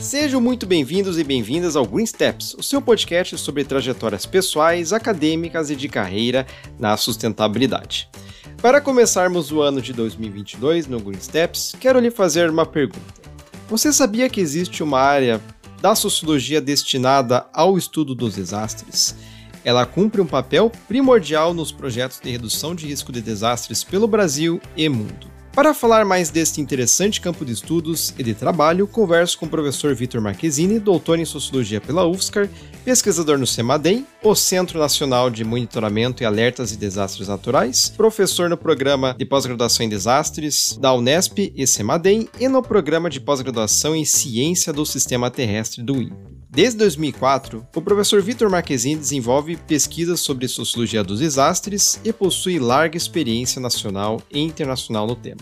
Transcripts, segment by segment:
Sejam muito bem-vindos e bem-vindas ao Green Steps, o seu podcast sobre trajetórias pessoais, acadêmicas e de carreira na sustentabilidade. Para começarmos o ano de 2022 no Green Steps, quero lhe fazer uma pergunta. Você sabia que existe uma área da sociologia destinada ao estudo dos desastres? Ela cumpre um papel primordial nos projetos de redução de risco de desastres pelo Brasil e mundo. Para falar mais deste interessante campo de estudos e de trabalho, converso com o professor Vitor Marquezini, doutor em Sociologia pela UFSCar, pesquisador no CEMADEM, o Centro Nacional de Monitoramento e Alertas de Desastres Naturais, professor no Programa de Pós-Graduação em Desastres da Unesp e CEMADEM e no Programa de Pós-Graduação em Ciência do Sistema Terrestre do INPE. Desde 2004, o professor Vitor Marquezine desenvolve pesquisas sobre sociologia dos desastres e possui larga experiência nacional e internacional no tema.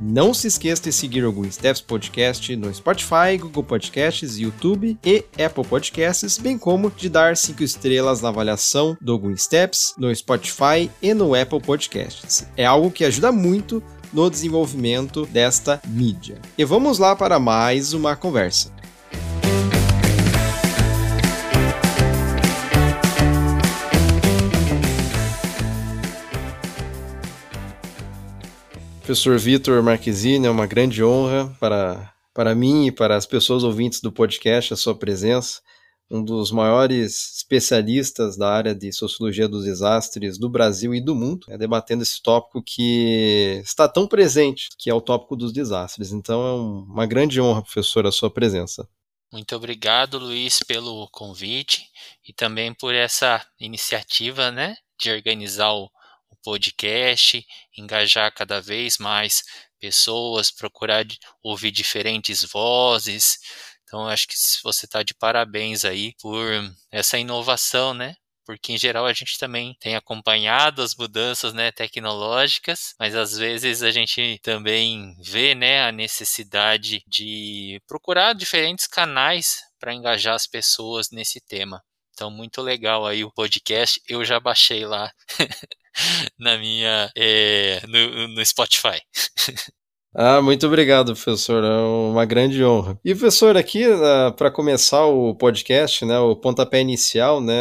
Não se esqueça de seguir o Green Steps Podcast no Spotify, Google Podcasts, YouTube e Apple Podcasts, bem como de dar 5 estrelas na avaliação do Green Steps no Spotify e no Apple Podcasts. É algo que ajuda muito no desenvolvimento desta mídia. E vamos lá para mais uma conversa. Professor Vitor Marquezine, é uma grande honra para, para mim e para as pessoas ouvintes do podcast a sua presença. Um dos maiores especialistas da área de sociologia dos desastres do Brasil e do mundo, é debatendo esse tópico que está tão presente, que é o tópico dos desastres. Então é uma grande honra, professor, a sua presença. Muito obrigado, Luiz, pelo convite e também por essa iniciativa, né, de organizar o podcast, engajar cada vez mais pessoas, procurar ouvir diferentes vozes. Então, acho que você está de parabéns aí por essa inovação, né? Porque em geral a gente também tem acompanhado as mudanças né, tecnológicas, mas às vezes a gente também vê né, a necessidade de procurar diferentes canais para engajar as pessoas nesse tema. Então, muito legal aí o podcast. Eu já baixei lá na minha é, no, no Spotify. Ah, muito obrigado, professor. É uma grande honra. E, professor, aqui, uh, para começar o podcast, né, o pontapé inicial, né,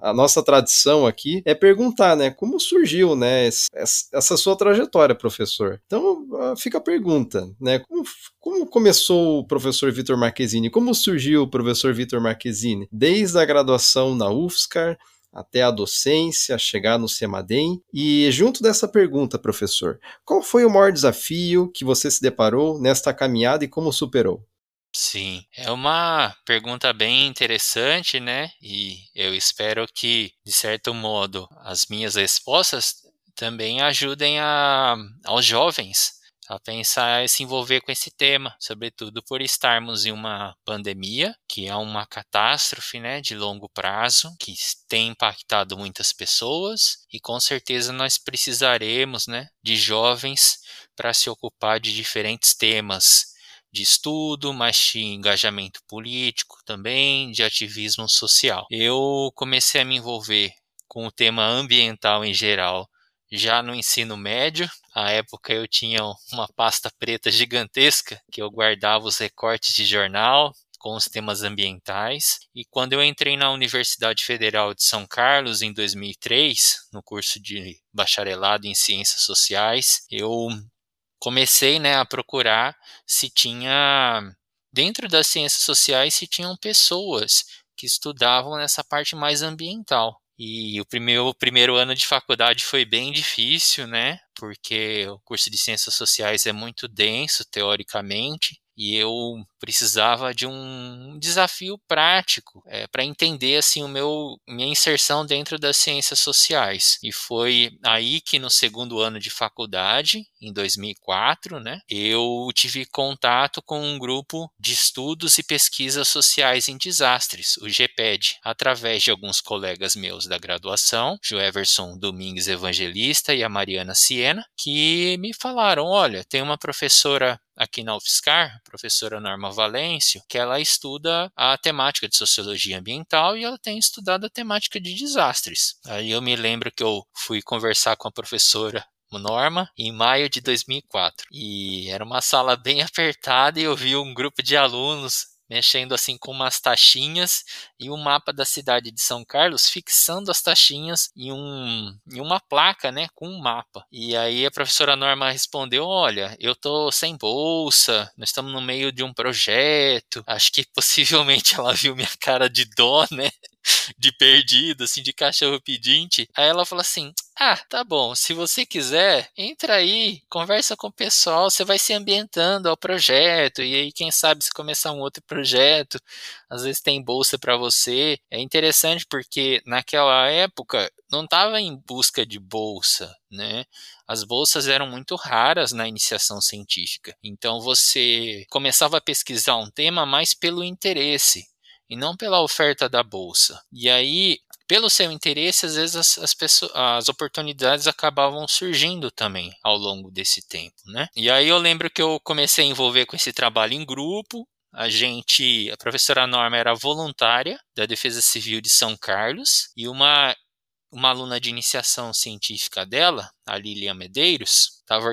a nossa tradição aqui é perguntar, né, como surgiu, né, essa sua trajetória, professor. Então, uh, fica a pergunta, né, como, como começou o professor Vitor Marquezine? Como surgiu o professor Vitor Marquezine? Desde a graduação na UFSCar, até a docência, chegar no CEMADEM. E junto dessa pergunta, professor, qual foi o maior desafio que você se deparou nesta caminhada e como superou? Sim, é uma pergunta bem interessante, né? E eu espero que, de certo modo, as minhas respostas também ajudem a, aos jovens a pensar e se envolver com esse tema, sobretudo por estarmos em uma pandemia, que é uma catástrofe né, de longo prazo, que tem impactado muitas pessoas, e com certeza nós precisaremos né, de jovens para se ocupar de diferentes temas de estudo, mas de engajamento político também, de ativismo social. Eu comecei a me envolver com o tema ambiental em geral já no ensino médio. À época eu tinha uma pasta preta gigantesca que eu guardava os recortes de jornal com os temas ambientais. E quando eu entrei na Universidade Federal de São Carlos em 2003, no curso de bacharelado em Ciências Sociais, eu comecei né, a procurar se tinha, dentro das ciências sociais, se tinham pessoas que estudavam nessa parte mais ambiental. E o primeiro, o primeiro ano de faculdade foi bem difícil, né? Porque o curso de Ciências Sociais é muito denso, teoricamente, e eu precisava de um desafio prático é, para entender assim o meu minha inserção dentro das ciências sociais e foi aí que no segundo ano de faculdade em 2004, né, eu tive contato com um grupo de estudos e pesquisas sociais em desastres, o GPED, através de alguns colegas meus da graduação, o Everson Domingues Evangelista e a Mariana Siena, que me falaram: olha, tem uma professora aqui na UFSCar, professora Norma Valêncio, que ela estuda a temática de sociologia ambiental e ela tem estudado a temática de desastres. Aí eu me lembro que eu fui conversar com a professora Norma em maio de 2004 e era uma sala bem apertada e eu vi um grupo de alunos mexendo assim com umas taxinhas e um mapa da cidade de São Carlos, fixando as taxinhas em, um, em uma placa, né, com um mapa. E aí a professora Norma respondeu: Olha, eu tô sem bolsa, nós estamos no meio de um projeto. Acho que possivelmente ela viu minha cara de dó, né? de perdido, assim, de cachorro pedinte. Aí ela falou assim: Ah, tá bom, se você quiser, entra aí, conversa com o pessoal, você vai se ambientando ao projeto, e aí, quem sabe, se começar um outro projeto, às vezes tem bolsa para você. É interessante porque naquela época não estava em busca de bolsa, né? As bolsas eram muito raras na iniciação científica. Então você começava a pesquisar um tema mais pelo interesse e não pela oferta da bolsa. E aí, pelo seu interesse, às vezes as, as, pessoas, as oportunidades acabavam surgindo também ao longo desse tempo, né? E aí eu lembro que eu comecei a envolver com esse trabalho em grupo. A gente, a professora Norma era voluntária da Defesa Civil de São Carlos e uma uma aluna de iniciação científica dela, a Lilian Medeiros, estava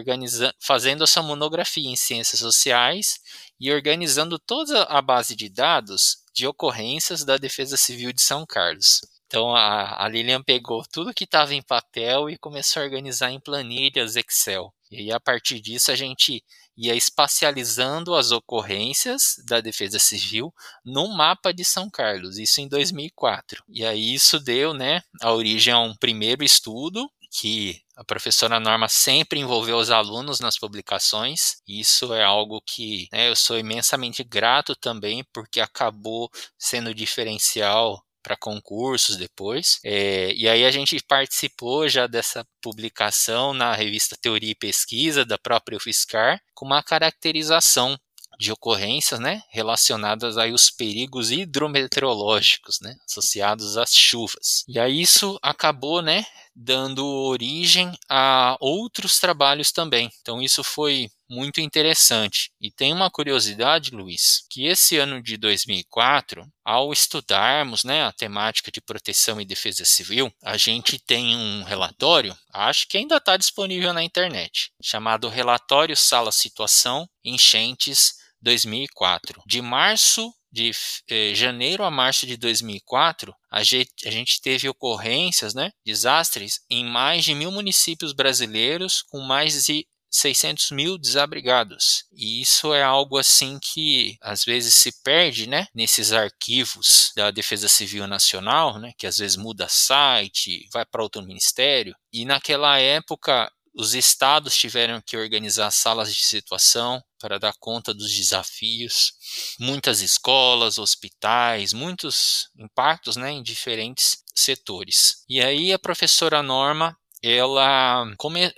fazendo essa monografia em ciências sociais e organizando toda a base de dados de ocorrências da Defesa Civil de São Carlos. Então a, a Lilian pegou tudo que estava em papel e começou a organizar em planilhas Excel. E aí, a partir disso a gente ia espacializando as ocorrências da Defesa Civil no mapa de São Carlos, isso em 2004. E aí isso deu, né, a origem a um primeiro estudo que a professora Norma sempre envolveu os alunos nas publicações. Isso é algo que né, eu sou imensamente grato também, porque acabou sendo diferencial para concursos depois. É, e aí a gente participou já dessa publicação na revista Teoria e Pesquisa da própria UFSCar, com uma caracterização de ocorrências, né, relacionadas aí aos perigos hidrometeorológicos, né, associados às chuvas. E aí isso acabou, né, dando origem a outros trabalhos também. Então isso foi muito interessante. E tem uma curiosidade, Luiz, que esse ano de 2004, ao estudarmos né, a temática de proteção e defesa civil, a gente tem um relatório, acho que ainda está disponível na internet, chamado Relatório Sala Situação Enchentes 2004. De março de eh, janeiro a março de 2004, a gente, a gente teve ocorrências, né, desastres em mais de mil municípios brasileiros, com mais de 600 mil desabrigados. E isso é algo assim que às vezes se perde, né, nesses arquivos da Defesa Civil Nacional, né, que às vezes muda site, vai para outro ministério. E naquela época os estados tiveram que organizar salas de situação para dar conta dos desafios. Muitas escolas, hospitais, muitos impactos né, em diferentes setores. E aí a professora Norma, ela,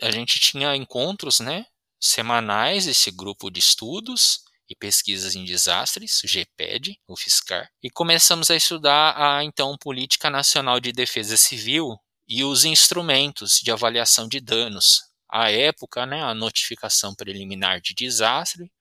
a gente tinha encontros né, semanais, esse grupo de estudos, e pesquisas em desastres, o GPED, o FISCAR, e começamos a estudar a então Política Nacional de Defesa Civil e os instrumentos de avaliação de danos, à época, né, a notificação preliminar de desastre,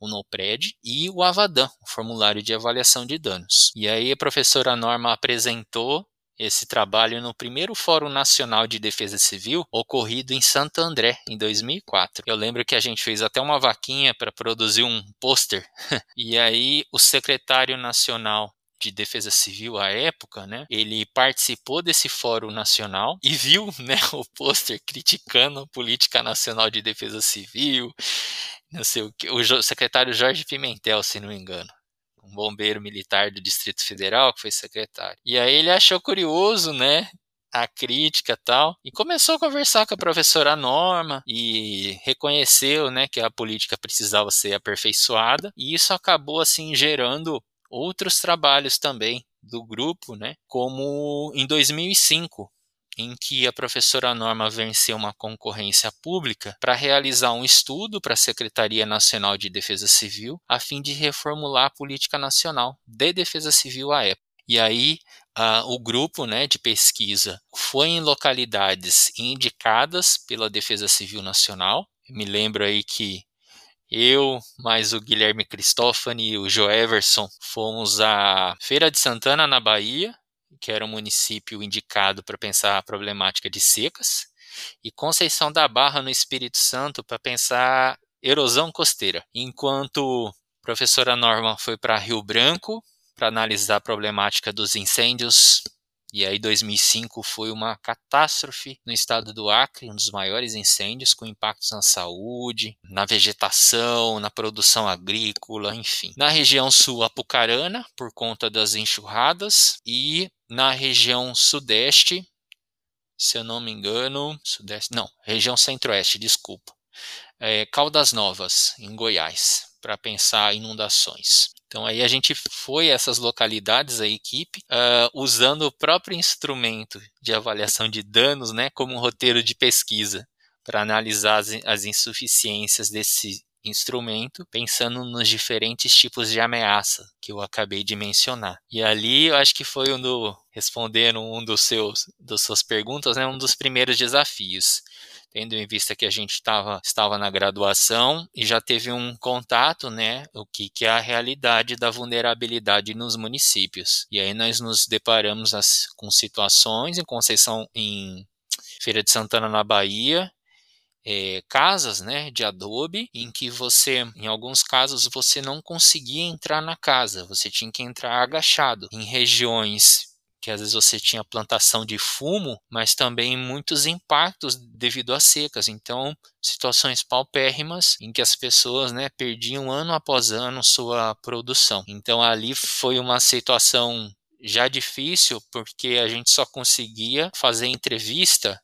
o NOPRED e o AVADAN, o formulário de avaliação de danos. E aí a professora Norma apresentou esse trabalho no primeiro Fórum Nacional de Defesa Civil, ocorrido em Santo André, em 2004. Eu lembro que a gente fez até uma vaquinha para produzir um pôster, e aí o secretário nacional de Defesa Civil à época, né? Ele participou desse fórum nacional e viu, né, o pôster criticando a política nacional de defesa civil, não sei o que, o secretário Jorge Pimentel, se não me engano um bombeiro militar do Distrito Federal que foi secretário. E aí ele achou curioso, né, a crítica tal, e começou a conversar com a professora Norma e reconheceu, né, que a política precisava ser aperfeiçoada, e isso acabou assim gerando outros trabalhos também do grupo, né? Como em 2005 em que a professora Norma venceu uma concorrência pública para realizar um estudo para a Secretaria Nacional de Defesa Civil, a fim de reformular a política nacional de defesa civil à época. E aí uh, o grupo né, de pesquisa foi em localidades indicadas pela Defesa Civil Nacional. me lembro aí que eu, mais o Guilherme Cristófani e o Joe Everson fomos à Feira de Santana, na Bahia, que era um município indicado para pensar a problemática de secas, e Conceição da Barra, no Espírito Santo, para pensar erosão costeira. Enquanto a professora Norma foi para Rio Branco, para analisar a problemática dos incêndios. E aí 2005 foi uma catástrofe no estado do Acre, um dos maiores incêndios com impactos na saúde, na vegetação, na produção agrícola, enfim. Na região sul, Apucarana, por conta das enxurradas, e na região sudeste, se eu não me engano, sudeste, não, região centro-oeste, desculpa. É, Caldas Novas, em Goiás, para pensar inundações. Então aí a gente foi a essas localidades, a equipe, uh, usando o próprio instrumento de avaliação de danos, né, como um roteiro de pesquisa, para analisar as, as insuficiências desse instrumento, pensando nos diferentes tipos de ameaça que eu acabei de mencionar. E ali eu acho que foi um do, respondendo um dos seus, das suas perguntas, né, um dos primeiros desafios tendo em vista que a gente tava, estava na graduação e já teve um contato, né, o que, que é a realidade da vulnerabilidade nos municípios. E aí nós nos deparamos as, com situações em Conceição, em Feira de Santana, na Bahia, é, casas né, de adobe em que você, em alguns casos, você não conseguia entrar na casa, você tinha que entrar agachado. Em regiões que às vezes você tinha plantação de fumo, mas também muitos impactos devido às secas. Então, situações paupérrimas em que as pessoas né, perdiam ano após ano sua produção. Então, ali foi uma situação já difícil, porque a gente só conseguia fazer entrevista,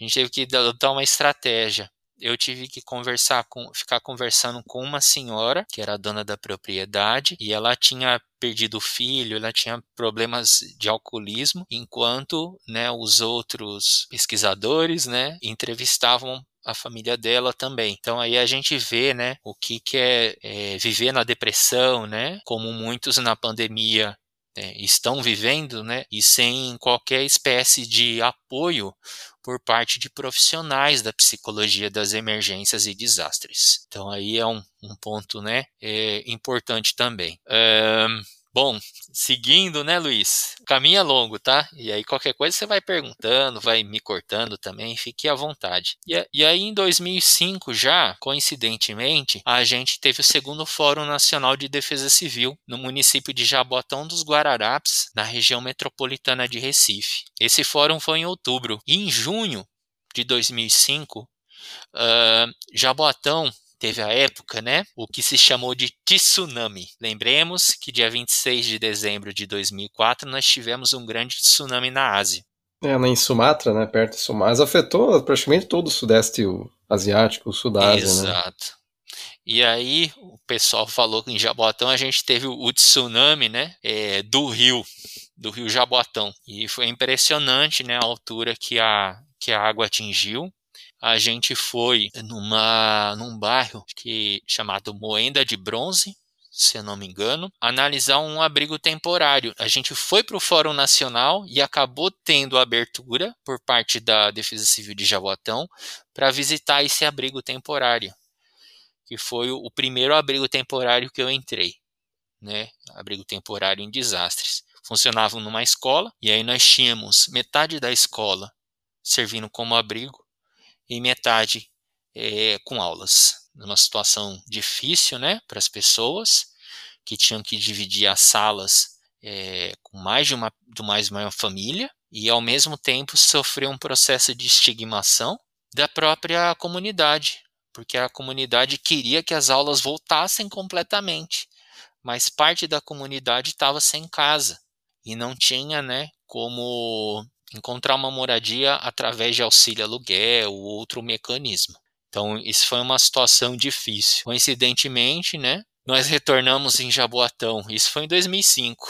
a gente teve que dar uma estratégia eu tive que conversar com, ficar conversando com uma senhora que era dona da propriedade e ela tinha perdido o filho, ela tinha problemas de alcoolismo, enquanto, né, os outros pesquisadores, né, entrevistavam a família dela também. Então aí a gente vê, né, o que, que é, é viver na depressão, né, como muitos na pandemia é, estão vivendo, né, e sem qualquer espécie de apoio por parte de profissionais da psicologia das emergências e desastres. Então aí é um, um ponto, né, é, importante também. Um, Bom, seguindo, né, Luiz? O caminho é longo, tá? E aí qualquer coisa você vai perguntando, vai me cortando também, fique à vontade. E, e aí em 2005 já, coincidentemente, a gente teve o segundo Fórum Nacional de Defesa Civil no município de Jabotão dos Guararapes, na região metropolitana de Recife. Esse fórum foi em outubro. E em junho de 2005, uh, Jabotão teve a época, né, o que se chamou de tsunami. Lembremos que dia 26 de dezembro de 2004 nós tivemos um grande tsunami na Ásia. É, em Sumatra, né, perto de Sumatra, afetou praticamente todo o sudeste asiático, o sul da Ásia, Exato. né? Exato. E aí o pessoal falou que em Jabotão a gente teve o tsunami, né, é, do rio, do rio Jabotão. E foi impressionante, né, a altura que a, que a água atingiu a gente foi numa, num bairro que, chamado Moenda de Bronze, se eu não me engano, analisar um abrigo temporário. A gente foi para o Fórum Nacional e acabou tendo abertura por parte da Defesa Civil de Jaboatão para visitar esse abrigo temporário, que foi o primeiro abrigo temporário que eu entrei, né? Abrigo temporário em desastres. Funcionava numa escola e aí nós tínhamos metade da escola servindo como abrigo e metade é, com aulas. Numa situação difícil né, para as pessoas que tinham que dividir as salas é, com mais de uma, de mais uma família e, ao mesmo tempo, sofrer um processo de estigmação da própria comunidade, porque a comunidade queria que as aulas voltassem completamente, mas parte da comunidade estava sem casa e não tinha né, como encontrar uma moradia através de auxílio aluguel ou outro mecanismo. Então, isso foi uma situação difícil. Coincidentemente, né, nós retornamos em Jaboatão. Isso foi em 2005.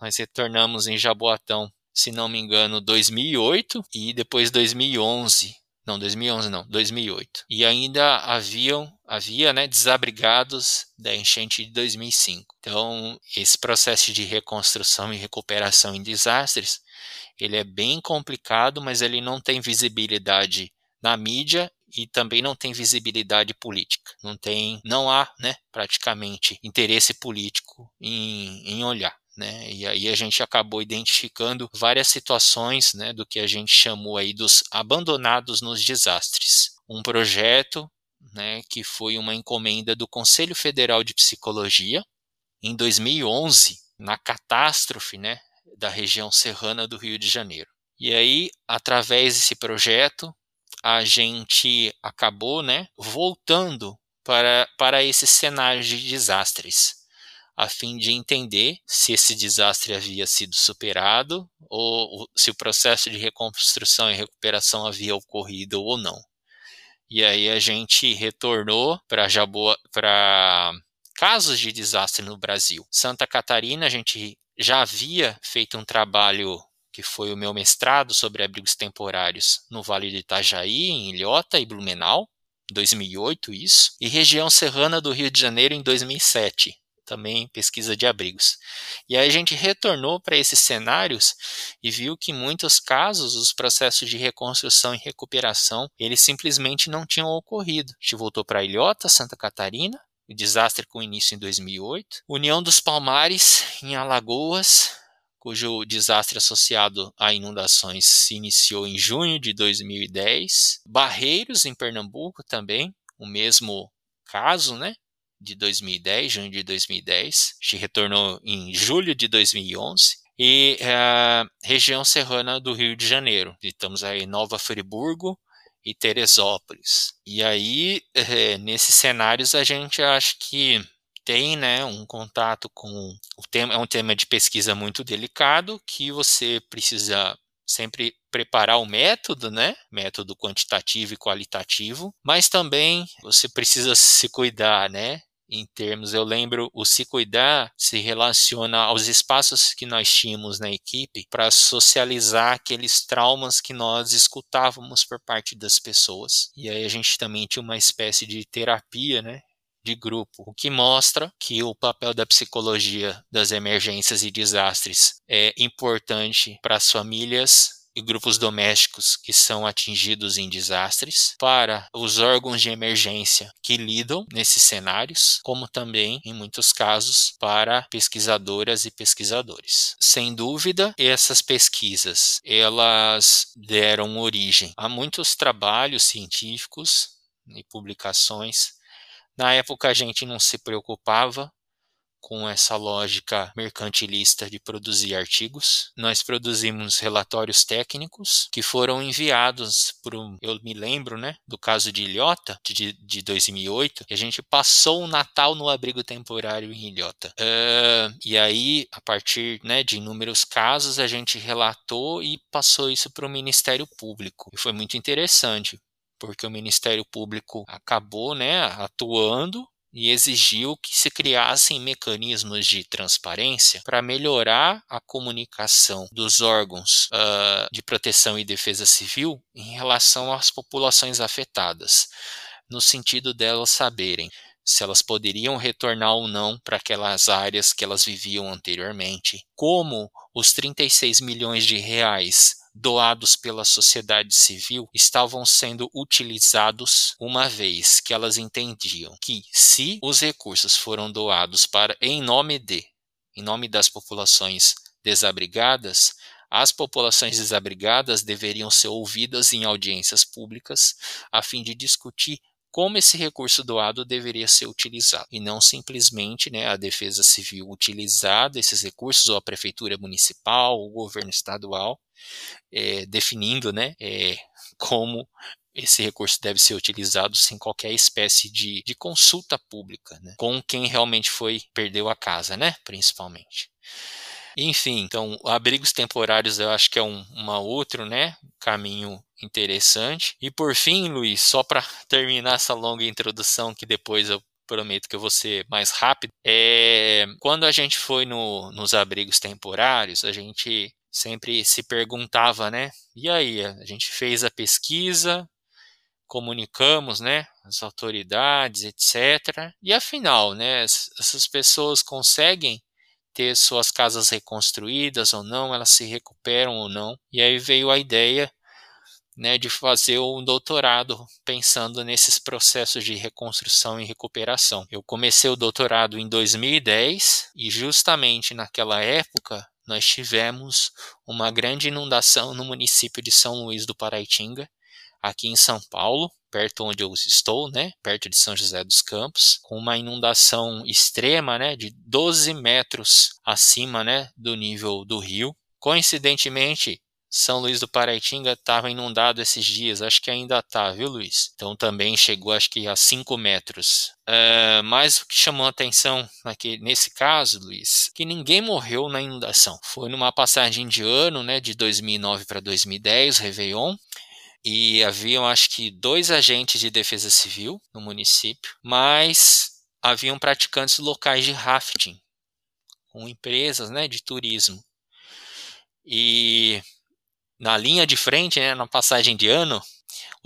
Nós retornamos em Jaboatão se não me engano, 2008 e depois 2011. Não, 2011 não, 2008. E ainda haviam havia, né, desabrigados da enchente de 2005. Então, esse processo de reconstrução e recuperação em desastres, ele é bem complicado, mas ele não tem visibilidade na mídia e também não tem visibilidade política. Não tem, não há, né, praticamente interesse político em, em olhar. Né? E aí a gente acabou identificando várias situações né, do que a gente chamou aí dos abandonados nos desastres. Um projeto né, que foi uma encomenda do Conselho Federal de Psicologia em 2011, na catástrofe né, da região serrana do Rio de Janeiro. E aí, através desse projeto, a gente acabou né, voltando para, para esses cenários de desastres, a fim de entender se esse desastre havia sido superado ou se o processo de reconstrução e recuperação havia ocorrido ou não. E aí a gente retornou para para casos de desastre no Brasil. Santa Catarina, a gente já havia feito um trabalho que foi o meu mestrado sobre abrigos temporários no Vale do Itajaí, em Ilhota e Blumenau, 2008 isso, e região serrana do Rio de Janeiro em 2007, também pesquisa de abrigos. E aí a gente retornou para esses cenários e viu que em muitos casos os processos de reconstrução e recuperação, eles simplesmente não tinham ocorrido. A gente voltou para Ilhota, Santa Catarina, o desastre com início em 2008, União dos Palmares em Alagoas, cujo desastre associado a inundações se iniciou em junho de 2010. Barreiros, em Pernambuco, também, o mesmo caso, né? De 2010, junho de 2010. Se retornou em julho de 2011 e a eh, região serrana do Rio de Janeiro. Estamos aí Nova Friburgo e Teresópolis. E aí, é, nesses cenários, a gente acha que tem né, um contato com o tema, é um tema de pesquisa muito delicado que você precisa sempre preparar o método, né? Método quantitativo e qualitativo, mas também você precisa se cuidar, né? Em termos, eu lembro, o se cuidar se relaciona aos espaços que nós tínhamos na equipe para socializar aqueles traumas que nós escutávamos por parte das pessoas. E aí a gente também tinha uma espécie de terapia, né? De grupo, o que mostra que o papel da psicologia das emergências e desastres é importante para as famílias e grupos domésticos que são atingidos em desastres, para os órgãos de emergência que lidam nesses cenários, como também, em muitos casos, para pesquisadoras e pesquisadores. Sem dúvida, essas pesquisas elas deram origem a muitos trabalhos científicos e publicações na época a gente não se preocupava com essa lógica mercantilista de produzir artigos. Nós produzimos relatórios técnicos que foram enviados para eu me lembro, né, do caso de Ilhota, de, de 2008, que a gente passou o Natal no abrigo temporário em Ilhota. Uh, e aí, a partir né, de inúmeros casos, a gente relatou e passou isso para o Ministério Público. E foi muito interessante, porque o Ministério Público acabou né, atuando e exigiu que se criassem mecanismos de transparência para melhorar a comunicação dos órgãos uh, de proteção e defesa civil em relação às populações afetadas, no sentido delas saberem se elas poderiam retornar ou não para aquelas áreas que elas viviam anteriormente, como os 36 milhões de reais doados pela sociedade civil estavam sendo utilizados uma vez que elas entendiam que se os recursos foram doados para em nome de em nome das populações desabrigadas, as populações desabrigadas deveriam ser ouvidas em audiências públicas a fim de discutir como esse recurso doado deveria ser utilizado e não simplesmente né, a defesa civil utilizar esses recursos ou a prefeitura municipal, o governo estadual é, definindo né, é, como esse recurso deve ser utilizado sem qualquer espécie de, de consulta pública, né, com quem realmente foi, perdeu a casa, né, principalmente. Enfim, então, abrigos temporários eu acho que é um uma outro, né, caminho interessante. E por fim, Luiz, só para terminar essa longa introdução que depois eu prometo que eu vou ser mais rápido, é quando a gente foi no, nos abrigos temporários, a gente sempre se perguntava, né? E aí, a gente fez a pesquisa, comunicamos, né, as autoridades, etc. E afinal, né, essas pessoas conseguem ter suas casas reconstruídas ou não, elas se recuperam ou não. E aí veio a ideia né, de fazer um doutorado pensando nesses processos de reconstrução e recuperação. Eu comecei o doutorado em 2010 e justamente naquela época nós tivemos uma grande inundação no município de São Luís do Paraitinga, aqui em São Paulo, perto onde eu estou, né, perto de São José dos Campos, com uma inundação extrema, né, de 12 metros acima, né, do nível do rio. Coincidentemente, são Luís do Paraitinga estava inundado esses dias, acho que ainda está, viu, Luiz? Então também chegou, acho que a 5 metros. Uh, mas o que chamou a atenção aqui, nesse caso, Luiz, que ninguém morreu na inundação. Foi numa passagem de ano, né, de 2009 para 2010, Réveillon, e haviam, acho que, dois agentes de defesa civil no município, mas haviam praticantes locais de rafting, com empresas né, de turismo. E na linha de frente, né, na passagem de ano,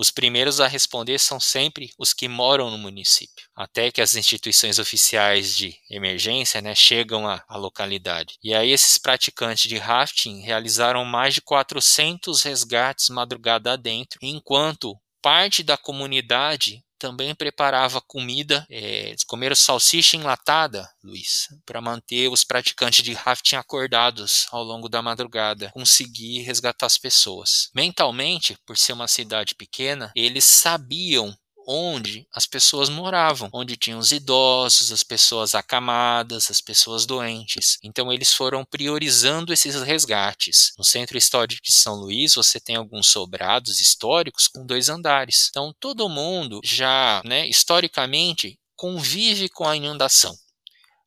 os primeiros a responder são sempre os que moram no município, até que as instituições oficiais de emergência né, chegam à, à, localidade. E aí esses praticantes de rafting realizaram mais de 400 resgates madrugada adentro, enquanto parte da comunidade também preparava comida, é, eles comeram salsicha enlatada, Luiz, para manter os praticantes de rafting acordados ao longo da madrugada, conseguir resgatar as pessoas. Mentalmente, por ser uma cidade pequena, eles sabiam onde as pessoas moravam, onde tinham os idosos, as pessoas acamadas, as pessoas doentes. Então eles foram priorizando esses resgates. No Centro Histórico de São Luís, você tem alguns sobrados históricos com dois andares. Então todo mundo já, né, historicamente convive com a inundação.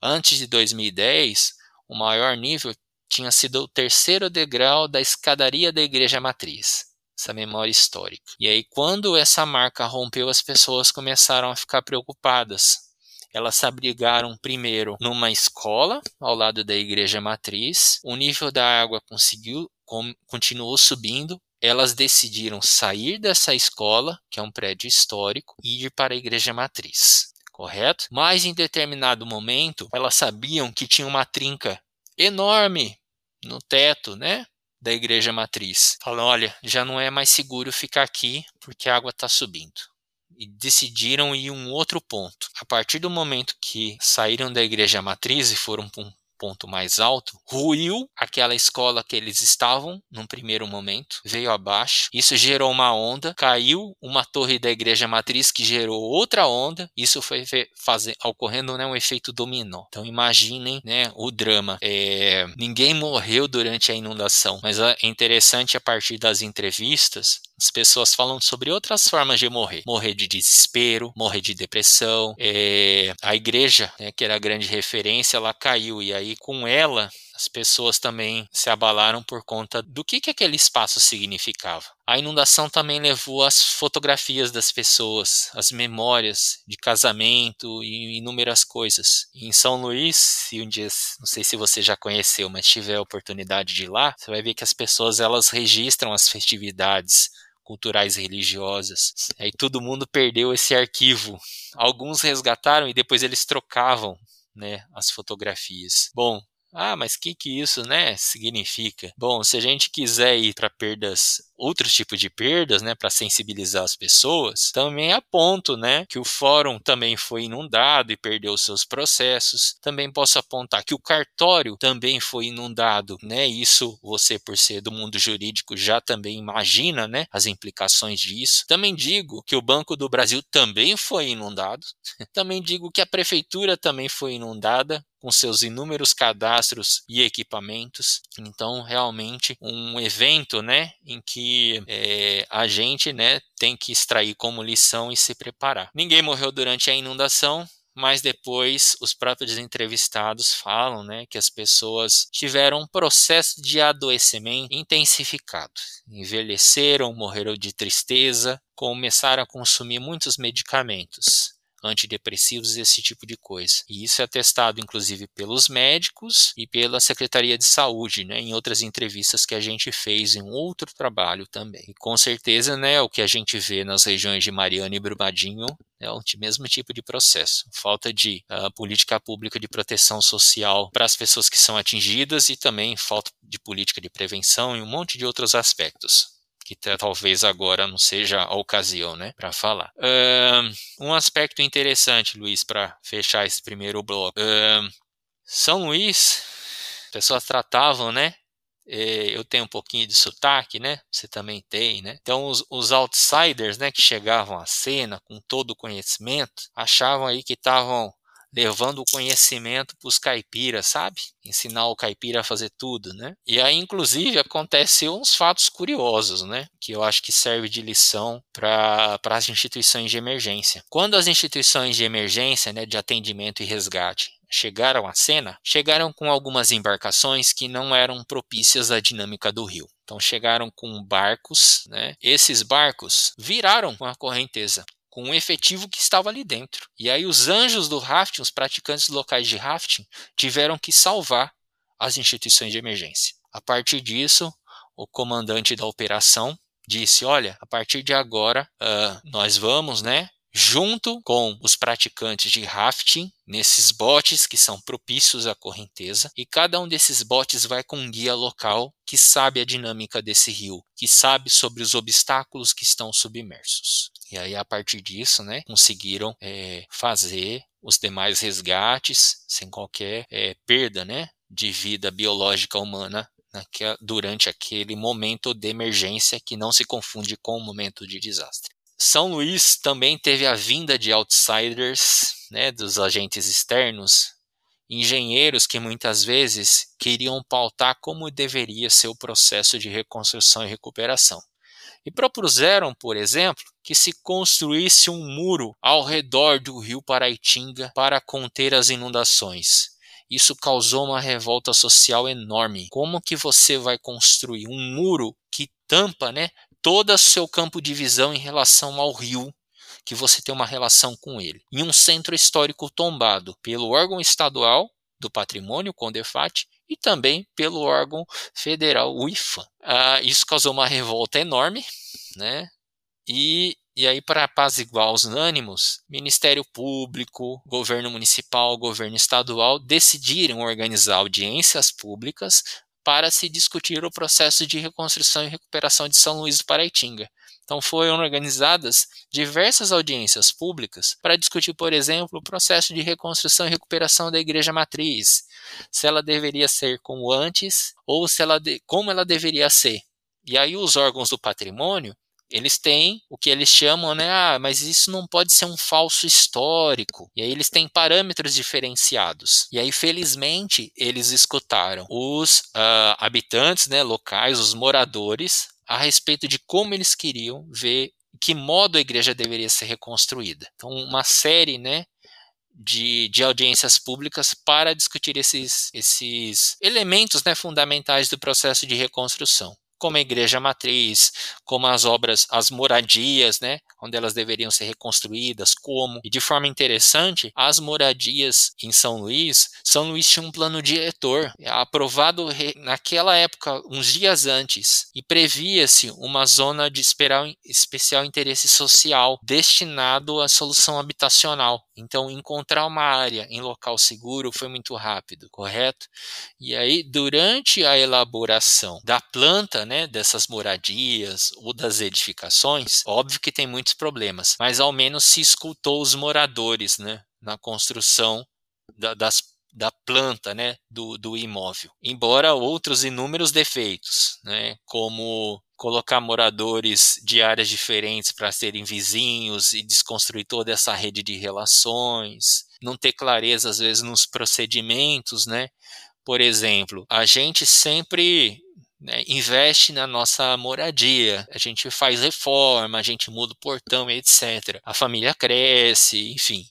Antes de 2010, o maior nível tinha sido o terceiro degrau da escadaria da igreja matriz essa memória histórica. E aí, quando essa marca rompeu, as pessoas começaram a ficar preocupadas. Elas se abrigaram primeiro numa escola ao lado da igreja matriz. O nível da água conseguiu, continuou subindo. Elas decidiram sair dessa escola, que é um prédio histórico, e ir para a igreja matriz correto? Mas em determinado momento, elas sabiam que tinha uma trinca enorme no teto, né? Da igreja matriz. Falam: olha, já não é mais seguro ficar aqui porque a água está subindo. E decidiram ir um outro ponto. A partir do momento que saíram da igreja matriz e foram para um ponto mais alto, ruiu aquela escola que eles estavam num primeiro momento, veio abaixo. Isso gerou uma onda, caiu uma torre da igreja matriz que gerou outra onda. Isso foi fazer, ocorrendo né, um efeito dominó. Então imaginem né, o drama. É, ninguém morreu durante a inundação, mas é interessante a partir das entrevistas as pessoas falam sobre outras formas de morrer. Morrer de desespero, morrer de depressão. É, a igreja, né, que era a grande referência, ela caiu. E aí, com ela, as pessoas também se abalaram por conta do que, que aquele espaço significava. A inundação também levou as fotografias das pessoas, as memórias de casamento e inúmeras coisas. em São Luís, se um dia, não sei se você já conheceu, mas tiver a oportunidade de ir lá, você vai ver que as pessoas elas registram as festividades, culturais e religiosas. Aí todo mundo perdeu esse arquivo. Alguns resgataram e depois eles trocavam né, as fotografias. Bom, ah, mas o que, que isso né, significa? Bom, se a gente quiser ir para perdas, outros tipos de perdas, né, para sensibilizar as pessoas, também aponto né, que o fórum também foi inundado e perdeu seus processos. Também posso apontar que o cartório também foi inundado. Né, isso você, por ser do mundo jurídico, já também imagina né, as implicações disso. Também digo que o Banco do Brasil também foi inundado. também digo que a prefeitura também foi inundada com seus inúmeros cadastros e equipamentos. Então, realmente, um evento né, em que é, a gente né, tem que extrair como lição e se preparar. Ninguém morreu durante a inundação, mas depois os próprios entrevistados falam né, que as pessoas tiveram um processo de adoecimento intensificado. Envelheceram, morreram de tristeza, começaram a consumir muitos medicamentos antidepressivos, esse tipo de coisa. E isso é atestado, inclusive, pelos médicos e pela Secretaria de Saúde, né, em outras entrevistas que a gente fez em outro trabalho também. E com certeza, né, o que a gente vê nas regiões de Mariana e Brumadinho é o mesmo tipo de processo. Falta de uh, política pública de proteção social para as pessoas que são atingidas e também falta de política de prevenção e um monte de outros aspectos que talvez agora não seja a ocasião, né, para falar. Um aspecto interessante, Luiz, para fechar esse primeiro bloco. São Luís, pessoas tratavam, né? Eu tenho um pouquinho de sotaque, né? Você também tem, né? Então, os, os outsiders, né, que chegavam à cena com todo o conhecimento, achavam aí que estavam levando o conhecimento para os caipiras, sabe? Ensinar o caipira a fazer tudo, né? E aí, inclusive, aconteceu uns fatos curiosos, né? Que eu acho que serve de lição para as instituições de emergência. Quando as instituições de emergência, né, de atendimento e resgate, chegaram à cena, chegaram com algumas embarcações que não eram propícias à dinâmica do rio. Então chegaram com barcos, né? Esses barcos viraram com a correnteza com o efetivo que estava ali dentro. E aí os anjos do rafting, os praticantes locais de rafting, tiveram que salvar as instituições de emergência. A partir disso, o comandante da operação disse: olha, a partir de agora uh, nós vamos, né, junto com os praticantes de rafting nesses botes que são propícios à correnteza e cada um desses botes vai com um guia local que sabe a dinâmica desse rio, que sabe sobre os obstáculos que estão submersos. E aí a partir disso, né, conseguiram é, fazer os demais resgates sem qualquer é, perda, né, de vida biológica humana durante aquele momento de emergência que não se confunde com o momento de desastre. São Luís também teve a vinda de outsiders, né, dos agentes externos, engenheiros que muitas vezes queriam pautar como deveria ser o processo de reconstrução e recuperação. E propuseram, por exemplo, que se construísse um muro ao redor do rio Paraitinga para conter as inundações. Isso causou uma revolta social enorme. Como que você vai construir um muro que tampa, né, todo o seu campo de visão em relação ao rio que você tem uma relação com ele. Em um centro histórico tombado pelo órgão estadual do patrimônio, Condefat, e também pelo órgão federal, o IFAM. Ah, isso causou uma revolta enorme, né? E, e aí, para apaziguar os ânimos, Ministério Público, governo municipal, governo estadual decidiram organizar audiências públicas para se discutir o processo de reconstrução e recuperação de São Luís do Paraitinga. Então foram organizadas diversas audiências públicas para discutir, por exemplo, o processo de reconstrução e recuperação da igreja matriz, se ela deveria ser como antes ou se ela de, como ela deveria ser. E aí os órgãos do patrimônio eles têm o que eles chamam, né? Ah, mas isso não pode ser um falso histórico. E aí eles têm parâmetros diferenciados. E aí, felizmente, eles escutaram os uh, habitantes né, locais, os moradores, a respeito de como eles queriam ver que modo a igreja deveria ser reconstruída. Então, uma série, né, de, de audiências públicas para discutir esses, esses elementos né, fundamentais do processo de reconstrução como a igreja matriz, como as obras, as moradias, né, onde elas deveriam ser reconstruídas, como. E de forma interessante, as moradias em São Luís, São Luís tinha um plano diretor aprovado naquela época, uns dias antes, e previa-se uma zona de especial interesse social destinado à solução habitacional. Então, encontrar uma área em local seguro foi muito rápido, correto? E aí, durante a elaboração da planta, né, dessas moradias ou das edificações, óbvio que tem muitos problemas, mas ao menos se escutou os moradores, né, na construção da, das da planta né, do, do imóvel. Embora outros inúmeros defeitos, né, como colocar moradores de áreas diferentes para serem vizinhos e desconstruir toda essa rede de relações, não ter clareza às vezes nos procedimentos, né? Por exemplo, a gente sempre né, investe na nossa moradia, a gente faz reforma, a gente muda o portão, etc. A família cresce, enfim.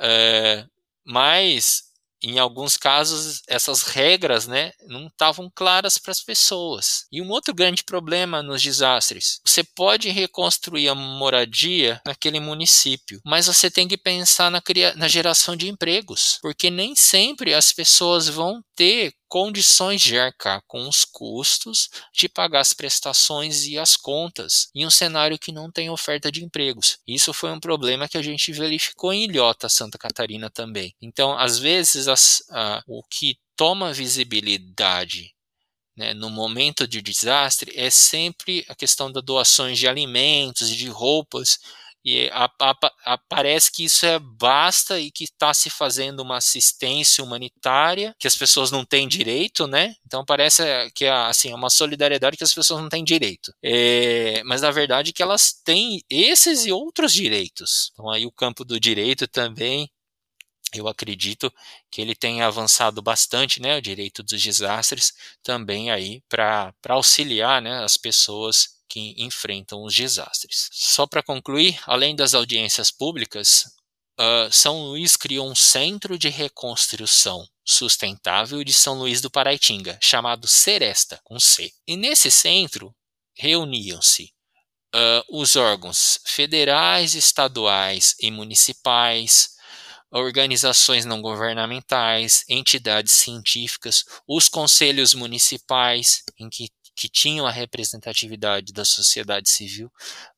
Uh, mas em alguns casos, essas regras né, não estavam claras para as pessoas. E um outro grande problema nos desastres: você pode reconstruir a moradia naquele município, mas você tem que pensar na, na geração de empregos, porque nem sempre as pessoas vão ter condições de arcar com os custos de pagar as prestações e as contas em um cenário que não tem oferta de empregos. Isso foi um problema que a gente verificou em Ilhota, Santa Catarina também. Então, às vezes, as, o que toma visibilidade né, no momento de desastre é sempre a questão das doações de alimentos e de roupas e a, a, a, parece que isso é basta e que está se fazendo uma assistência humanitária que as pessoas não têm direito, né? Então parece que é assim, uma solidariedade que as pessoas não têm direito. É, mas na verdade que elas têm esses e outros direitos. Então aí o campo do direito também eu acredito que ele tem avançado bastante, né, o direito dos desastres também aí para auxiliar, né, as pessoas que enfrentam os desastres. Só para concluir, além das audiências públicas, uh, São Luís criou um centro de reconstrução sustentável de São Luís do Paraitinga, chamado Seresta, com C. E nesse centro reuniam-se uh, os órgãos federais, estaduais e municipais, organizações não governamentais, entidades científicas, os conselhos municipais, em que que tinham a representatividade da sociedade civil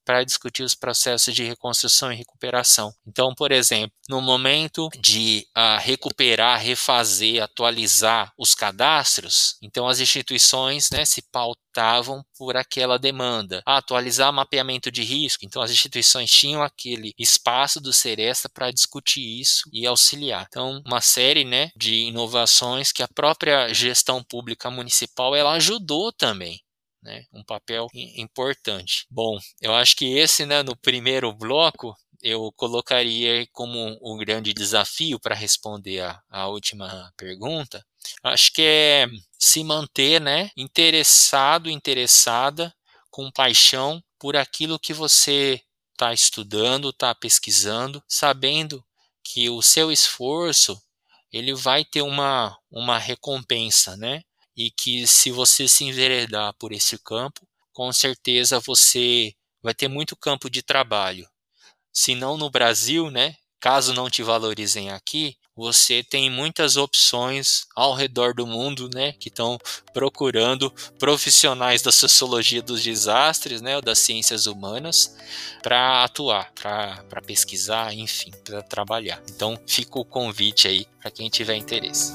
para discutir os processos de reconstrução e recuperação. Então, por exemplo, no momento de uh, recuperar, refazer, atualizar os cadastros, então as instituições né, se pautavam por aquela demanda. Ah, atualizar mapeamento de risco, então as instituições tinham aquele espaço do Seresta para discutir isso e auxiliar. Então, uma série né, de inovações que a própria gestão pública municipal ela ajudou também né? Um papel importante. Bom, eu acho que esse, né, no primeiro bloco, eu colocaria como um grande desafio para responder a, a última pergunta. Acho que é se manter, né, interessado, interessada, com paixão por aquilo que você está estudando, está pesquisando, sabendo que o seu esforço ele vai ter uma, uma recompensa, né? E que se você se enveredar por esse campo, com certeza você vai ter muito campo de trabalho. Se não no Brasil, né? Caso não te valorizem aqui, você tem muitas opções ao redor do mundo, né, que estão procurando profissionais da sociologia dos desastres, né, ou das ciências humanas, para atuar, para pesquisar, enfim, para trabalhar. Então, fica o convite aí para quem tiver interesse.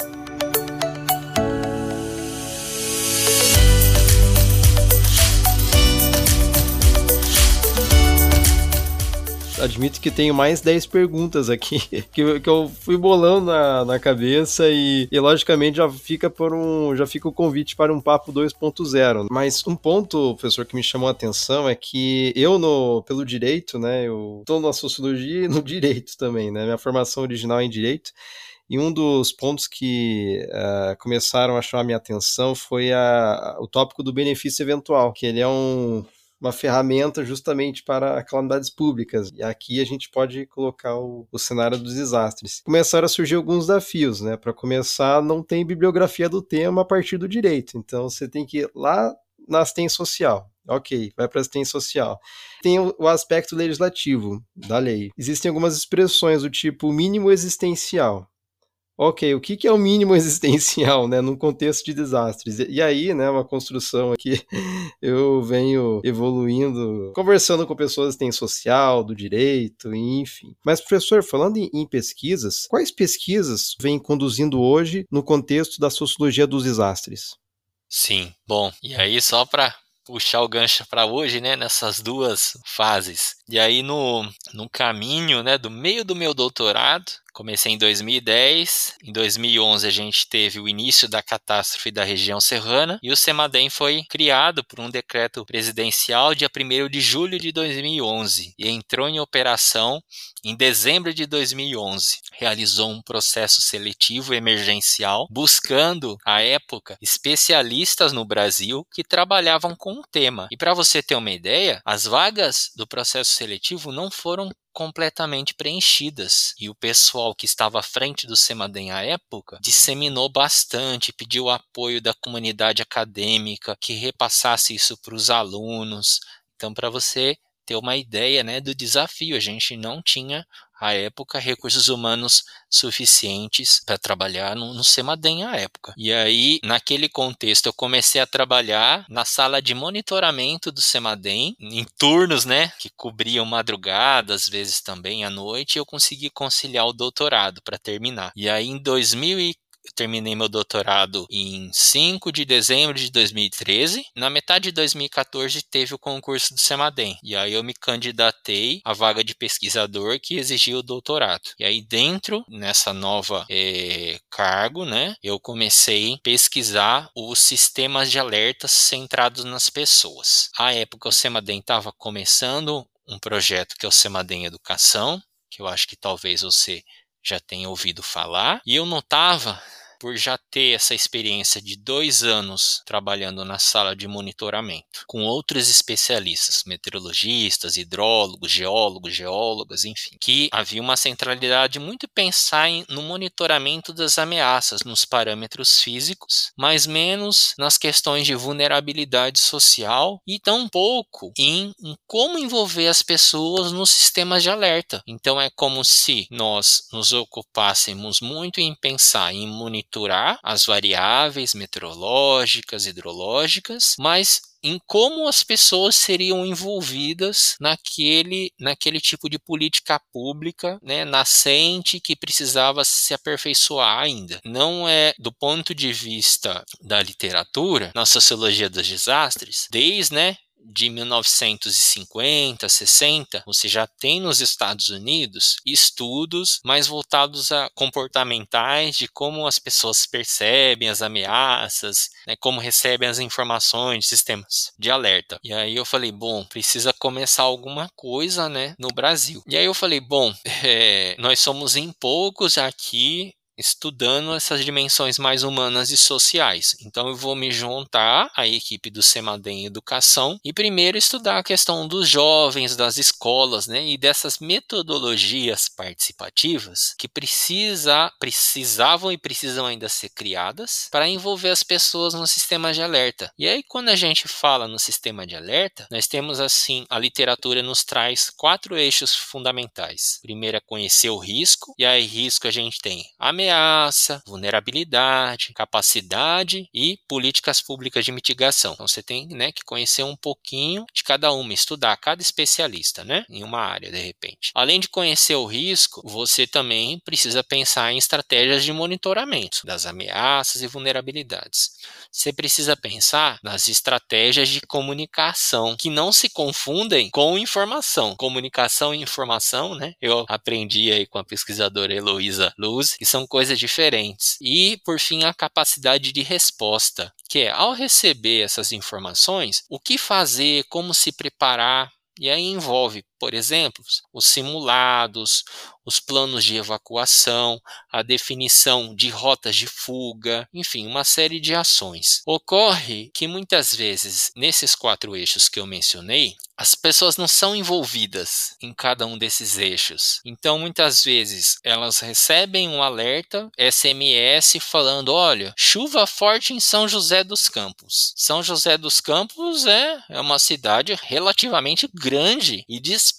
Admito que tenho mais 10 perguntas aqui que, que eu fui bolando na, na cabeça e, e, logicamente já fica por um já fica o convite para um papo 2.0. Mas um ponto, professor, que me chamou a atenção é que eu no pelo direito, né, eu estou na sociologia e no direito também, né? Minha formação original é em direito. E um dos pontos que uh, começaram a chamar minha atenção foi a, o tópico do benefício eventual, que ele é um uma ferramenta justamente para calamidades públicas. E aqui a gente pode colocar o, o cenário dos desastres. Começaram a surgir alguns desafios, né? Para começar, não tem bibliografia do tema a partir do direito. Então você tem que ir lá na assistência social. Ok, vai para assistência social. Tem o aspecto legislativo da lei. Existem algumas expressões do tipo mínimo existencial ok, o que, que é o mínimo existencial, né, num contexto de desastres? E, aí, né, uma construção aqui, eu venho evoluindo, conversando com pessoas que têm social, do direito, enfim. Mas, professor, falando em, em pesquisas, quais pesquisas vem conduzindo hoje no contexto da sociologia dos desastres? Sim, bom, e aí só para puxar o gancho para hoje, né, nessas duas fases. E aí no, no caminho, né, do meio do meu doutorado, Comecei em 2010. Em 2011 a gente teve o início da catástrofe da região serrana e o Semadem foi criado por um decreto presidencial dia 1 de julho de 2011 e entrou em operação em dezembro de 2011. Realizou um processo seletivo emergencial buscando, à época, especialistas no Brasil que trabalhavam com o tema. E para você ter uma ideia, as vagas do processo seletivo não foram completamente preenchidas. E o pessoal que estava à frente do Semadem à época disseminou bastante, pediu apoio da comunidade acadêmica que repassasse isso para os alunos. Então, para você ter uma ideia né, do desafio, a gente não tinha à época recursos humanos suficientes para trabalhar no, no Semadem à época. E aí, naquele contexto, eu comecei a trabalhar na sala de monitoramento do Semadem, em turnos, né, que cobriam madrugada, às vezes também à noite, e eu consegui conciliar o doutorado para terminar. E aí, em 2014, eu terminei meu doutorado em 5 de dezembro de 2013. Na metade de 2014 teve o concurso do Semadem. E aí eu me candidatei à vaga de pesquisador que exigia o doutorado. E aí dentro nessa nova é, cargo, né, eu comecei a pesquisar os sistemas de alertas centrados nas pessoas. À época o Semadem estava começando um projeto que é o Semadem Educação, que eu acho que talvez você já tenha ouvido falar. E eu notava por já ter essa experiência de dois anos trabalhando na sala de monitoramento, com outros especialistas, meteorologistas, hidrólogos, geólogos, geólogas, enfim, que havia uma centralidade muito pensar em, no monitoramento das ameaças nos parâmetros físicos, mas menos nas questões de vulnerabilidade social e tão pouco em, em como envolver as pessoas nos sistemas de alerta. Então é como se nós nos ocupássemos muito em pensar em monitorar monitorar as variáveis meteorológicas, hidrológicas, mas em como as pessoas seriam envolvidas naquele, naquele tipo de política pública né, nascente que precisava se aperfeiçoar ainda. Não é do ponto de vista da literatura, na sociologia dos desastres, desde né, de 1950, 60, você já tem nos Estados Unidos estudos mais voltados a comportamentais de como as pessoas percebem as ameaças, né, como recebem as informações, sistemas de alerta. E aí eu falei, bom, precisa começar alguma coisa, né, no Brasil. E aí eu falei, bom, é, nós somos em poucos aqui estudando essas dimensões mais humanas e sociais. Então eu vou me juntar à equipe do Semadem Educação e primeiro estudar a questão dos jovens, das escolas, né, e dessas metodologias participativas que precisa, precisavam e precisam ainda ser criadas para envolver as pessoas no sistema de alerta. E aí quando a gente fala no sistema de alerta, nós temos assim, a literatura nos traz quatro eixos fundamentais. Primeiro é conhecer o risco, e aí risco a gente tem a ameaça, vulnerabilidade, capacidade e políticas públicas de mitigação. Então você tem né, que conhecer um pouquinho de cada uma, estudar cada especialista né, em uma área, de repente. Além de conhecer o risco, você também precisa pensar em estratégias de monitoramento das ameaças e vulnerabilidades. Você precisa pensar nas estratégias de comunicação, que não se confundem com informação. Comunicação e informação, né? Eu aprendi aí com a pesquisadora Heloísa Luz, que são coisas diferentes. E, por fim, a capacidade de resposta, que é ao receber essas informações, o que fazer, como se preparar. E aí envolve, por exemplo, os simulados, os planos de evacuação, a definição de rotas de fuga, enfim, uma série de ações. Ocorre que muitas vezes, nesses quatro eixos que eu mencionei, as pessoas não são envolvidas em cada um desses eixos. Então, muitas vezes, elas recebem um alerta SMS falando: olha, chuva forte em São José dos Campos. São José dos Campos é, é uma cidade relativamente grande e dispersa,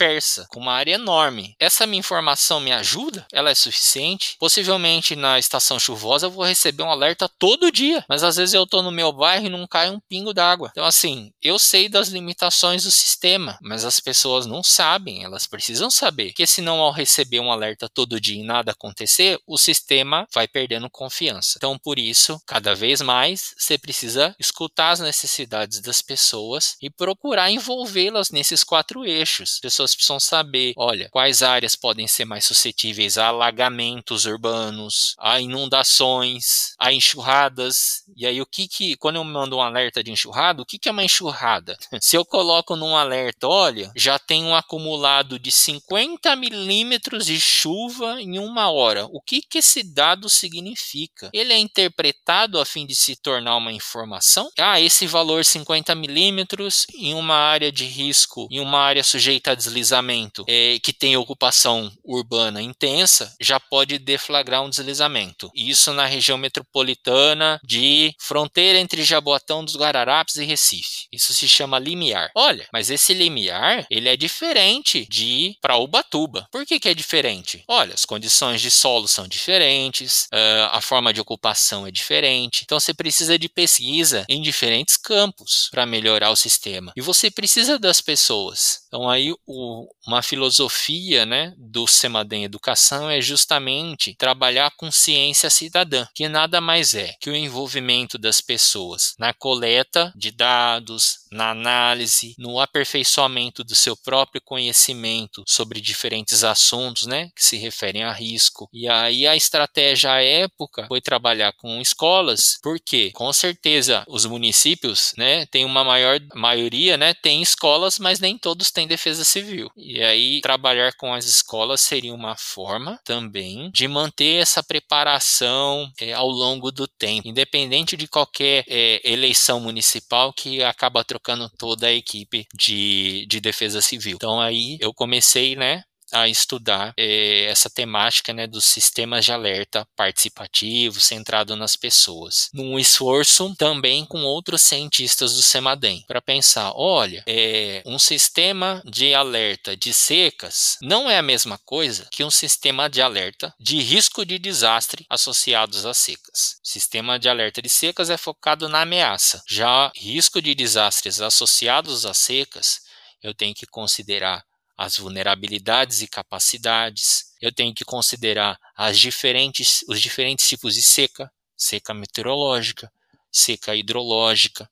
com uma área enorme. Essa minha informação me ajuda? Ela é suficiente? Possivelmente na estação chuvosa eu vou receber um alerta todo dia, mas às vezes eu estou no meu bairro e não cai um pingo d'água. Então, assim, eu sei das limitações do sistema mas as pessoas não sabem, elas precisam saber, porque senão ao receber um alerta todo dia e nada acontecer, o sistema vai perdendo confiança. Então, por isso, cada vez mais você precisa escutar as necessidades das pessoas e procurar envolvê-las nesses quatro eixos. As pessoas precisam saber, olha, quais áreas podem ser mais suscetíveis a alagamentos urbanos, a inundações, a enxurradas. E aí o que que quando eu mando um alerta de enxurrada, o que que é uma enxurrada? Se eu coloco num alerta olha, já tem um acumulado de 50 milímetros de chuva em uma hora. O que, que esse dado significa? Ele é interpretado a fim de se tornar uma informação? Ah, esse valor 50 milímetros em uma área de risco, em uma área sujeita a deslizamento é, que tem ocupação urbana intensa, já pode deflagrar um deslizamento. Isso na região metropolitana de fronteira entre Jaboatão dos Guararapes e Recife. Isso se chama limiar. Olha, mas esse limiar, ele é diferente de para Ubatuba. Por que, que é diferente? Olha, as condições de solo são diferentes, uh, a forma de ocupação é diferente. Então você precisa de pesquisa em diferentes campos para melhorar o sistema. E você precisa das pessoas. Então aí o, uma filosofia né, do Semadem Educação é justamente trabalhar com ciência cidadã, que nada mais é que o envolvimento das pessoas na coleta de dados, na análise, no aperfeiçoamento do seu próprio conhecimento sobre diferentes assuntos, né, que se referem a risco. E aí a estratégia à época foi trabalhar com escolas, porque com certeza os municípios, né, tem uma maior maioria, né, tem escolas, mas nem todos têm defesa civil. E aí trabalhar com as escolas seria uma forma também de manter essa preparação é, ao longo do tempo, independente de qualquer é, eleição municipal que acaba trocando toda a equipe de, de defesa civil. Então aí eu comecei, né, a estudar é, essa temática né, dos sistemas de alerta participativo centrado nas pessoas. Num esforço também com outros cientistas do CEMADEM para pensar: olha, é, um sistema de alerta de secas não é a mesma coisa que um sistema de alerta de risco de desastre associados às secas. Sistema de alerta de secas é focado na ameaça. Já risco de desastres associados às secas, eu tenho que considerar as vulnerabilidades e capacidades. Eu tenho que considerar as diferentes, os diferentes tipos de seca, seca meteorológica, seca hidrológica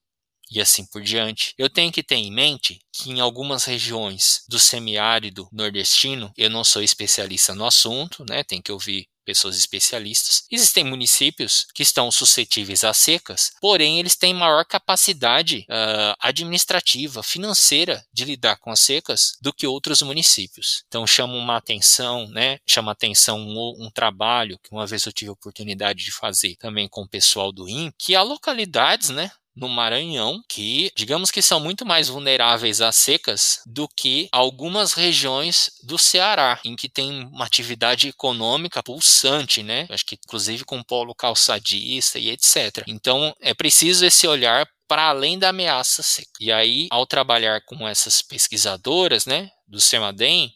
e assim por diante. Eu tenho que ter em mente que em algumas regiões do semiárido nordestino, eu não sou especialista no assunto, né? Tem que ouvir pessoas especialistas. Existem municípios que estão suscetíveis a secas, porém eles têm maior capacidade uh, administrativa, financeira de lidar com as secas do que outros municípios. Então chama uma atenção, né? Chama atenção um, um trabalho que uma vez eu tive a oportunidade de fazer também com o pessoal do IN, que há localidades, né? No Maranhão, que digamos que são muito mais vulneráveis às secas do que algumas regiões do Ceará, em que tem uma atividade econômica pulsante, né? Acho que inclusive com polo calçadista e etc. Então é preciso esse olhar para além da ameaça seca. E aí, ao trabalhar com essas pesquisadoras, né, do CEMADEM,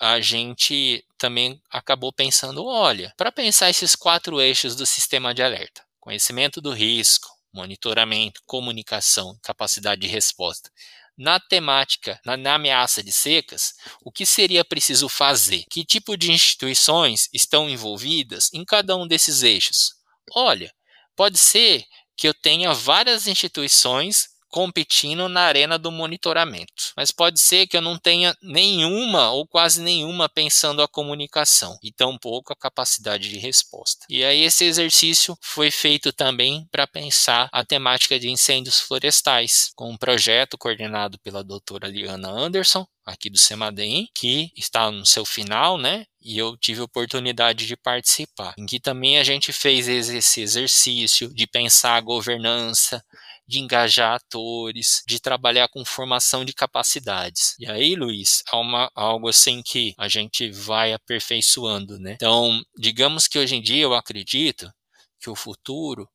a gente também acabou pensando, olha, para pensar esses quatro eixos do sistema de alerta, conhecimento do risco, monitoramento, comunicação, capacidade de resposta. Na temática, na, na, ameaça de secas, o que seria preciso fazer? Que tipo de instituições estão envolvidas em cada um desses eixos? Olha, pode ser que eu tenha várias instituições competindo na arena do monitoramento. Mas pode ser que eu não tenha nenhuma ou quase nenhuma pensando a comunicação e tampouco a capacidade de resposta. E aí esse exercício foi feito também para pensar a temática de incêndios florestais, com um projeto coordenado pela doutora Liana Anderson, aqui do Semadem, que está no seu final, né? E eu tive oportunidade de participar, em que também a gente fez esse exercício de pensar a governança, de engajar atores, de trabalhar com formação de capacidades. E aí, Luiz, há uma, algo assim que a gente vai aperfeiçoando, né? Então, digamos que hoje em dia eu acredito que o futuro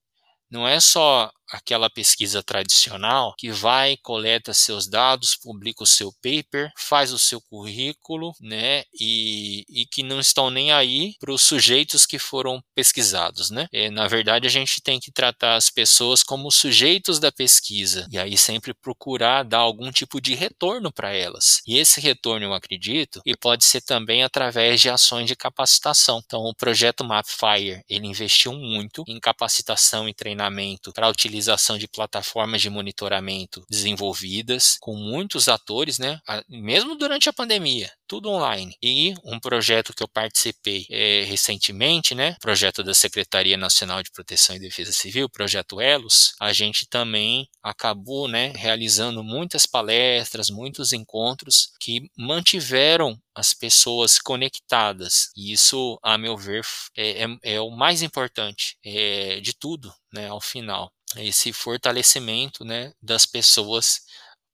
não é só aquela pesquisa tradicional que vai, coleta seus dados, publica o seu paper, faz o seu currículo, né, e, e que não estão nem aí para os sujeitos que foram pesquisados, né. É, na verdade, a gente tem que tratar as pessoas como sujeitos da pesquisa e aí sempre procurar dar algum tipo de retorno para elas. E esse retorno, eu acredito, e pode ser também através de ações de capacitação. Então, o projeto Mapfire, ele investiu muito em capacitação e treinamento para utilizar utilização de plataformas de monitoramento desenvolvidas com muitos atores, né? Mesmo durante a pandemia, tudo online. E um projeto que eu participei é, recentemente, né? Projeto da Secretaria Nacional de Proteção e Defesa Civil, projeto Elos, a gente também acabou, né? Realizando muitas palestras, muitos encontros que mantiveram as pessoas conectadas. E isso, a meu ver, é, é, é o mais importante é, de tudo, né, ao final esse fortalecimento né, das pessoas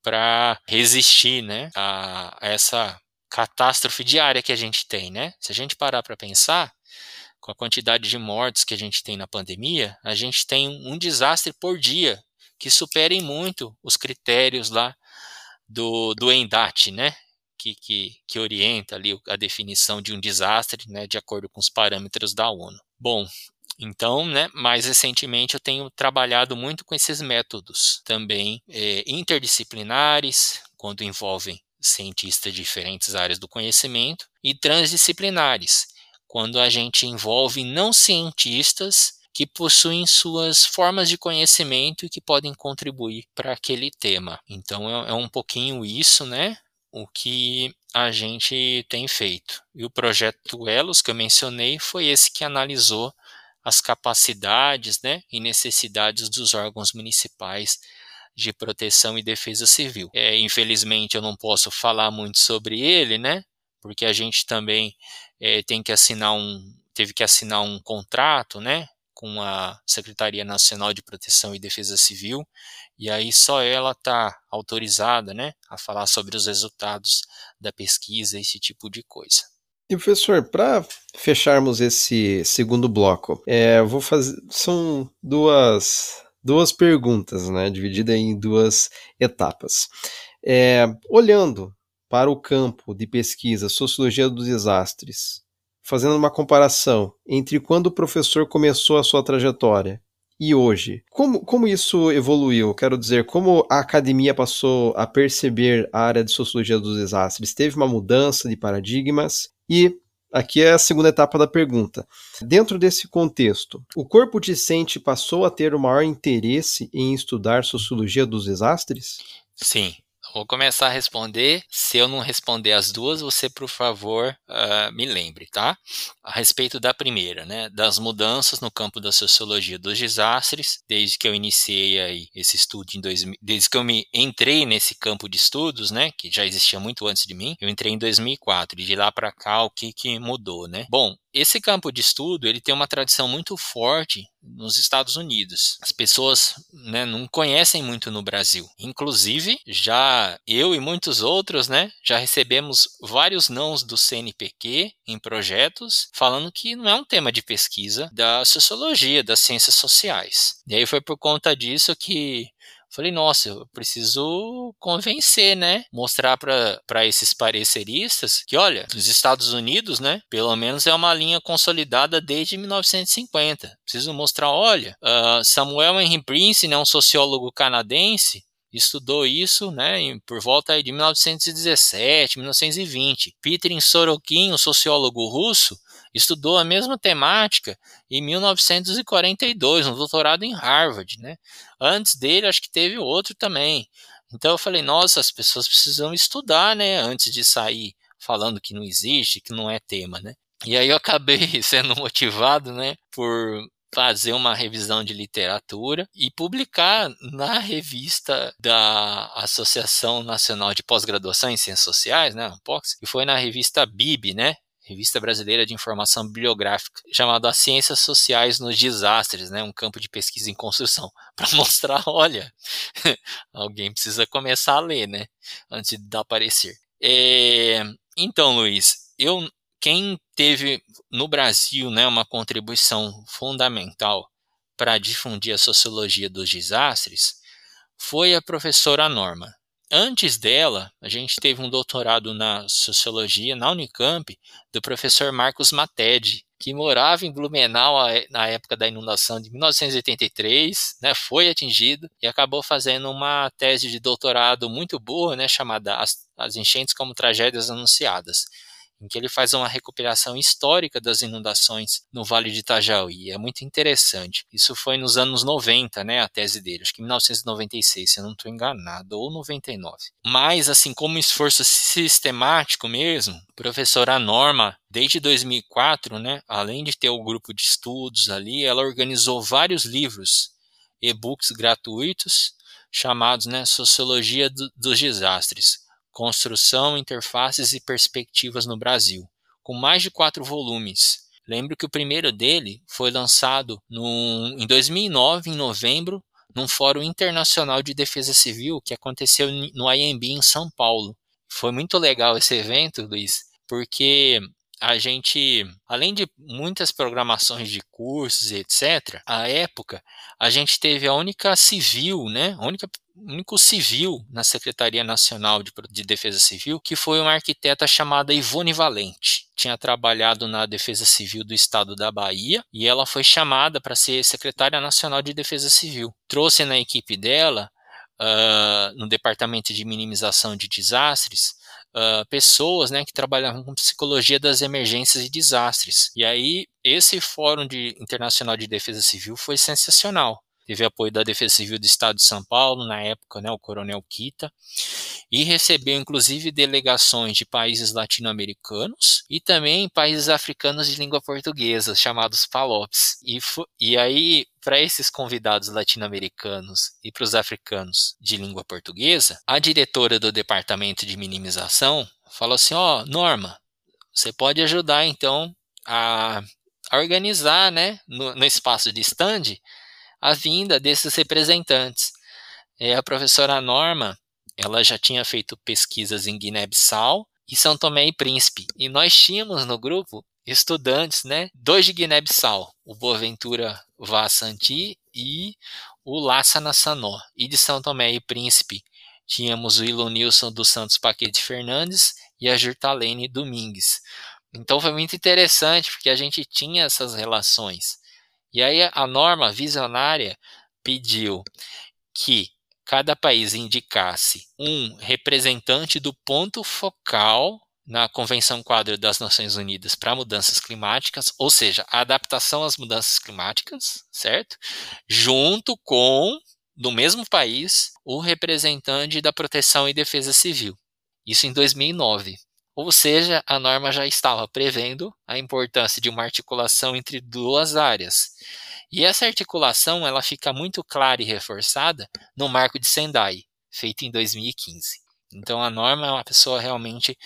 para resistir né, a essa catástrofe diária que a gente tem, né? Se a gente parar para pensar, com a quantidade de mortes que a gente tem na pandemia, a gente tem um desastre por dia que superem muito os critérios lá do, do ENDAT, né? Que, que, que orienta ali a definição de um desastre, né, de acordo com os parâmetros da ONU. Bom, então, né, mais recentemente eu tenho trabalhado muito com esses métodos também é, interdisciplinares, quando envolvem cientistas de diferentes áreas do conhecimento, e transdisciplinares, quando a gente envolve não cientistas que possuem suas formas de conhecimento e que podem contribuir para aquele tema. Então é, é um pouquinho isso, né? O que a gente tem feito. E o projeto Elos que eu mencionei foi esse que analisou as capacidades né, e necessidades dos órgãos municipais de proteção e defesa civil. É, infelizmente eu não posso falar muito sobre ele, né? Porque a gente também é, tem que assinar um, teve que assinar um contrato, né? Com a Secretaria Nacional de Proteção e Defesa Civil, e aí só ela está autorizada, né, a falar sobre os resultados da pesquisa, esse tipo de coisa. E professor, para fecharmos esse segundo bloco, é, vou fazer são duas duas perguntas, né, dividida em duas etapas. É, olhando para o campo de pesquisa Sociologia dos Desastres, fazendo uma comparação entre quando o professor começou a sua trajetória e hoje, como, como isso evoluiu? Quero dizer, como a academia passou a perceber a área de Sociologia dos Desastres? Teve uma mudança de paradigmas? E aqui é a segunda etapa da pergunta. Dentro desse contexto, o corpo discente passou a ter o maior interesse em estudar sociologia dos desastres? Sim, Vou começar a responder. Se eu não responder as duas, você, por favor, uh, me lembre, tá? A respeito da primeira, né? Das mudanças no campo da sociologia dos desastres, desde que eu iniciei aí esse estudo em 2000, desde que eu me entrei nesse campo de estudos, né? Que já existia muito antes de mim. Eu entrei em 2004 e de lá para cá o que que mudou, né? Bom, esse campo de estudo ele tem uma tradição muito forte nos Estados Unidos. As pessoas né, não conhecem muito no Brasil. Inclusive, já eu e muitos outros né, já recebemos vários nãos do CNPq em projetos falando que não é um tema de pesquisa da sociologia, das ciências sociais. E aí foi por conta disso que Falei, nossa, eu preciso convencer, né? Mostrar para esses pareceristas que, olha, os Estados Unidos, né? Pelo menos é uma linha consolidada desde 1950. Preciso mostrar, olha, uh, Samuel Henry Prince, né, um sociólogo canadense, estudou isso né, por volta de 1917, 1920. Peter Sorokin, um sociólogo russo, estudou a mesma temática em 1942, um doutorado em Harvard. Né? Antes dele, acho que teve outro também. Então eu falei, nossa, as pessoas precisam estudar né, antes de sair falando que não existe, que não é tema. Né? E aí eu acabei sendo motivado né, por fazer uma revisão de literatura e publicar na revista da Associação Nacional de Pós-Graduação em Ciências Sociais, né, ANPOX, que foi na revista BIB, né, Revista Brasileira de Informação Bibliográfica, chamada As Ciências Sociais nos Desastres, né, um campo de pesquisa em construção, para mostrar, olha, alguém precisa começar a ler, né, antes de dar parecer. É, então, Luiz, eu quem teve no Brasil né, uma contribuição fundamental para difundir a sociologia dos desastres foi a professora Norma. Antes dela, a gente teve um doutorado na sociologia na Unicamp do professor Marcos Matede, que morava em Blumenau na época da inundação de 1983, né, foi atingido e acabou fazendo uma tese de doutorado muito boa, né, chamada As, As Enchentes como Tragédias Anunciadas em que ele faz uma recuperação histórica das inundações no Vale de Itajaí. É muito interessante. Isso foi nos anos 90, né, a tese dele, acho que 1996, se eu não estou enganado, ou 99. Mas, assim, como esforço sistemático mesmo, professora Norma, desde 2004, né, além de ter o grupo de estudos ali, ela organizou vários livros, e-books gratuitos, chamados né, Sociologia do, dos Desastres Construção, Interfaces e Perspectivas no Brasil, com mais de quatro volumes. Lembro que o primeiro dele foi lançado no, em 2009, em novembro, num Fórum Internacional de Defesa Civil que aconteceu no IMB em São Paulo. Foi muito legal esse evento, Luiz, porque a gente, além de muitas programações de cursos e etc., à época, a gente teve a única civil, né? A única único civil na Secretaria Nacional de, de, Defesa Civil, que foi uma arquiteta chamada Ivone Valente. Tinha trabalhado na Defesa Civil do Estado da Bahia e ela foi chamada para ser secretária nacional de Defesa Civil. Trouxe na equipe dela, uh, no Departamento de Minimização de Desastres, uh, pessoas né, que trabalhavam com psicologia das emergências e desastres. E aí, esse Fórum de, Internacional de Defesa Civil foi sensacional teve apoio da Defesa Civil do Estado de São Paulo, na época, né, o Coronel Kita, e recebeu inclusive delegações de países latino-americanos e também países africanos de língua portuguesa, chamados PALOPs. E, e aí, para esses convidados latino-americanos e para os africanos de língua portuguesa, a diretora do Departamento de Minimização falou assim: Ó, oh, Norma, você pode ajudar então a, a organizar, né, no, no espaço de stand, a vinda desses representantes. É, a professora Norma, ela já tinha feito pesquisas em Guiné-Bissau e São Tomé e Príncipe. E nós tínhamos no grupo estudantes, né, dois de Guiné-Bissau, o Boaventura Vassanti e o Lassa Nassanó. E de São Tomé e Príncipe tínhamos o Ilonilson dos Santos Paquete Fernandes e a Jurtalene Domingues. Então foi muito interessante porque a gente tinha essas relações. E aí a norma visionária pediu que cada país indicasse um representante do ponto focal na Convenção Quadro das Nações Unidas para Mudanças Climáticas, ou seja, a adaptação às mudanças climáticas, certo? Junto com, do mesmo país, o representante da Proteção e Defesa Civil. Isso em 2009. Ou seja, a norma já estava prevendo a importância de uma articulação entre duas áreas. E essa articulação ela fica muito clara e reforçada no Marco de Sendai, feito em 2015. Então a norma é uma pessoa realmente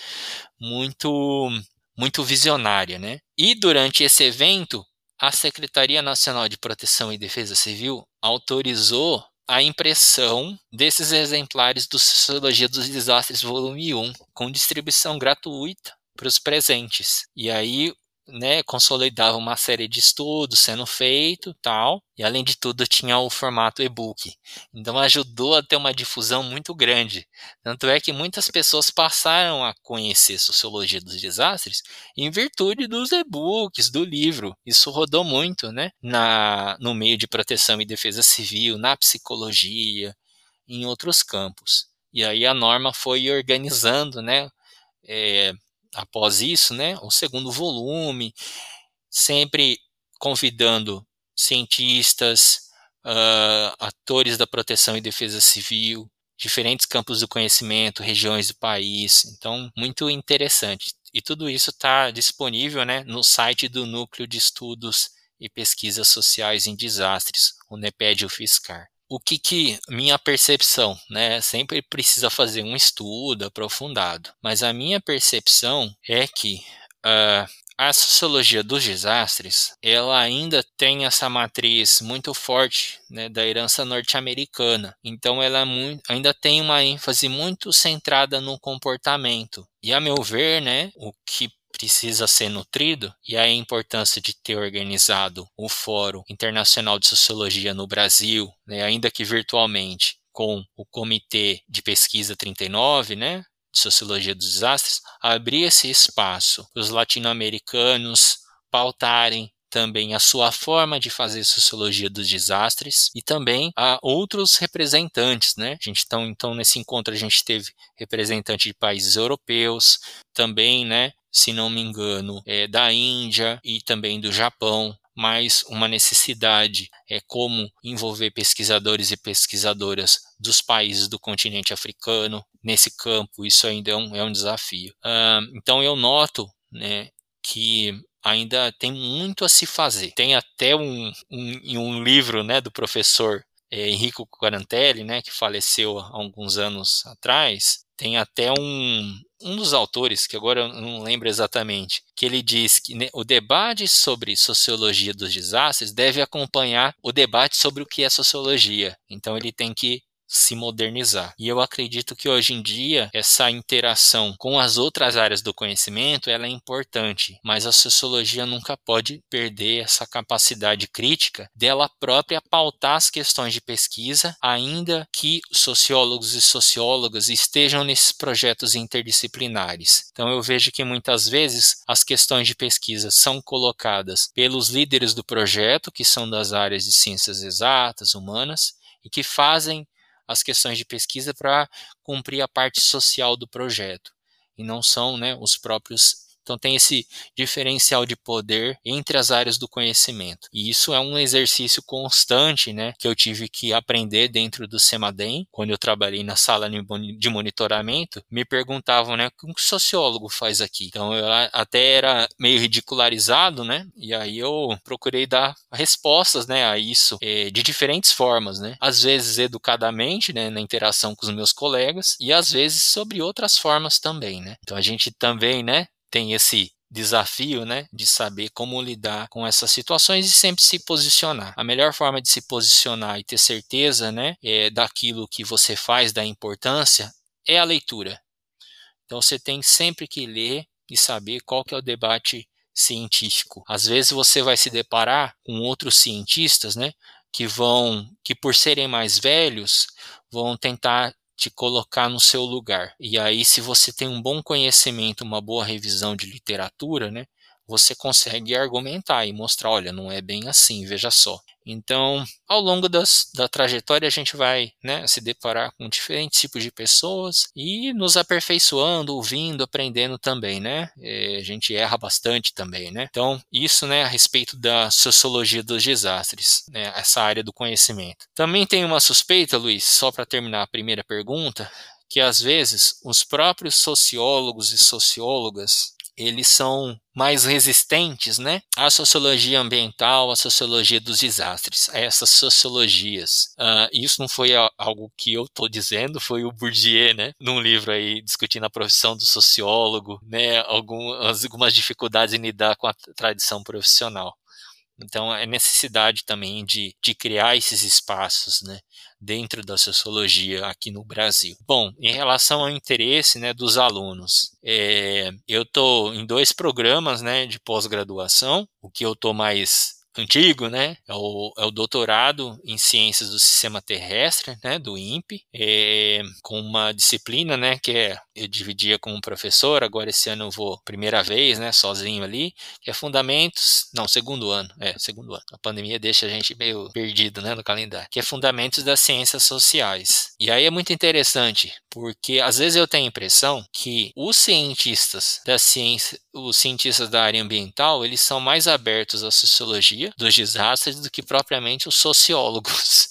muito muito visionária, né? E durante esse evento, a Secretaria Nacional de Proteção e Defesa Civil autorizou a impressão desses exemplares do Sociologia dos Desastres Volume 1, com distribuição gratuita para os presentes. E aí né, consolidava uma série de estudos sendo feito, tal, e além de tudo tinha o formato e-book. Então ajudou a ter uma difusão muito grande. Tanto é que muitas pessoas passaram a conhecer sociologia dos desastres em virtude dos e-books, do livro. Isso rodou muito, né, na no meio de proteção e defesa civil, na psicologia, em outros campos. E aí a norma foi organizando, né, é, após isso, né, o segundo volume, sempre convidando cientistas, uh, atores da proteção e defesa civil, diferentes campos do conhecimento, regiões do país. Então, muito interessante. E tudo isso está disponível né, no site do Núcleo de Estudos e Pesquisas Sociais em Desastres, o NEPED UFSCar o que, que minha percepção, né? Sempre precisa fazer um estudo aprofundado, mas a minha percepção é que uh, a sociologia dos desastres, ela ainda tem essa matriz muito forte né, da herança norte-americana. Então, ela é muito, ainda tem uma ênfase muito centrada no comportamento. E, a meu ver, né, o que precisa ser nutrido e a importância de ter organizado o Fórum Internacional de Sociologia no Brasil, né, ainda que virtualmente, com o Comitê de Pesquisa 39, né, de Sociologia dos Desastres, abrir esse espaço para os latino-americanos pautarem também a sua forma de fazer sociologia dos desastres e também a outros representantes, né? A gente então, então nesse encontro a gente teve representante de países europeus, também, né? Se não me engano, é, da Índia e também do Japão, mas uma necessidade é como envolver pesquisadores e pesquisadoras dos países do continente africano nesse campo. Isso ainda é um, é um desafio. Uh, então eu noto né, que ainda tem muito a se fazer. Tem até um, um, um livro né, do professor é, Henrico Quarantelli, né, que faleceu há alguns anos atrás, tem até um, um dos autores, que agora eu não lembro exatamente, que ele diz que né, o debate sobre sociologia dos desastres deve acompanhar o debate sobre o que é sociologia. Então ele tem que se modernizar. E eu acredito que hoje em dia essa interação com as outras áreas do conhecimento ela é importante, mas a sociologia nunca pode perder essa capacidade crítica dela própria pautar as questões de pesquisa, ainda que sociólogos e sociólogas estejam nesses projetos interdisciplinares. Então eu vejo que muitas vezes as questões de pesquisa são colocadas pelos líderes do projeto, que são das áreas de ciências exatas, humanas, e que fazem as questões de pesquisa para cumprir a parte social do projeto. E não são né, os próprios então tem esse diferencial de poder entre as áreas do conhecimento. E isso é um exercício constante, né, que eu tive que aprender dentro do Semadem, quando eu trabalhei na sala de monitoramento, me perguntavam, né, o que um sociólogo faz aqui? Então eu até era meio ridicularizado, né? E aí eu procurei dar respostas, né, a isso é, de diferentes formas, né? Às vezes educadamente, né, na interação com os meus colegas e às vezes sobre outras formas também, né? Então a gente também, né, tem esse desafio, né, de saber como lidar com essas situações e sempre se posicionar. A melhor forma de se posicionar e ter certeza, né, é, daquilo que você faz, da importância, é a leitura. Então você tem sempre que ler e saber qual que é o debate científico. Às vezes você vai se deparar com outros cientistas, né, que vão, que por serem mais velhos, vão tentar te colocar no seu lugar. E aí, se você tem um bom conhecimento, uma boa revisão de literatura, né, você consegue argumentar e mostrar, olha, não é bem assim, veja só. Então, ao longo das, da trajetória, a gente vai né, se deparar com diferentes tipos de pessoas e nos aperfeiçoando, ouvindo, aprendendo também, né? É, a gente erra bastante também, né? Então, isso, né, a respeito da sociologia dos desastres, né, essa área do conhecimento. Também tem uma suspeita, Luiz, só para terminar a primeira pergunta, que às vezes os próprios sociólogos e sociólogas eles são mais resistentes né, à sociologia ambiental, à sociologia dos desastres, a essas sociologias. Uh, isso não foi algo que eu estou dizendo, foi o Bourdieu, né, num livro aí discutindo a profissão do sociólogo, né, algumas, algumas dificuldades em lidar com a tradição profissional. Então, é necessidade também de, de criar esses espaços né, dentro da sociologia aqui no Brasil. Bom, em relação ao interesse né, dos alunos, é, eu estou em dois programas né, de pós-graduação, o que eu estou mais antigo, né? É o, é o, doutorado em ciências do sistema terrestre, né? Do INPE, é, com uma disciplina, né? Que é, eu dividia com um professor, agora esse ano eu vou primeira vez, né? Sozinho ali, que é fundamentos, não, segundo ano, é, segundo ano. A pandemia deixa a gente meio perdido, né? No calendário, que é fundamentos das ciências sociais. E aí é muito interessante, porque às vezes eu tenho a impressão que os cientistas da ciência, os cientistas da área ambiental, eles são mais abertos à sociologia dos desastres do que propriamente os sociólogos.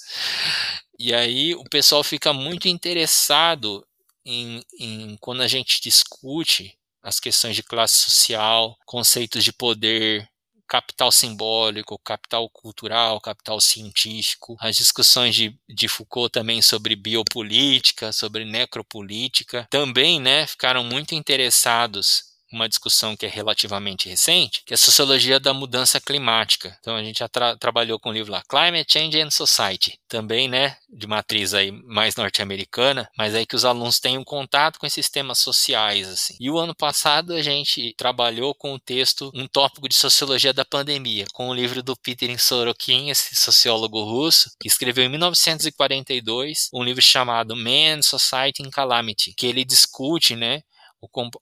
E aí o pessoal fica muito interessado em, em quando a gente discute as questões de classe social, conceitos de poder, capital simbólico, capital cultural, capital científico, as discussões de, de Foucault também sobre biopolítica, sobre necropolítica, também né, ficaram muito interessados uma discussão que é relativamente recente, que é a sociologia da mudança climática. Então a gente já tra trabalhou com o livro lá, Climate Change and Society, também, né, de matriz aí mais norte-americana, mas aí que os alunos têm um contato com esses temas sociais, assim. E o ano passado a gente trabalhou com o texto, um tópico de sociologia da pandemia, com o livro do Peter Sorokin, esse sociólogo russo, que escreveu em 1942 um livro chamado Man, Society and Calamity, que ele discute, né,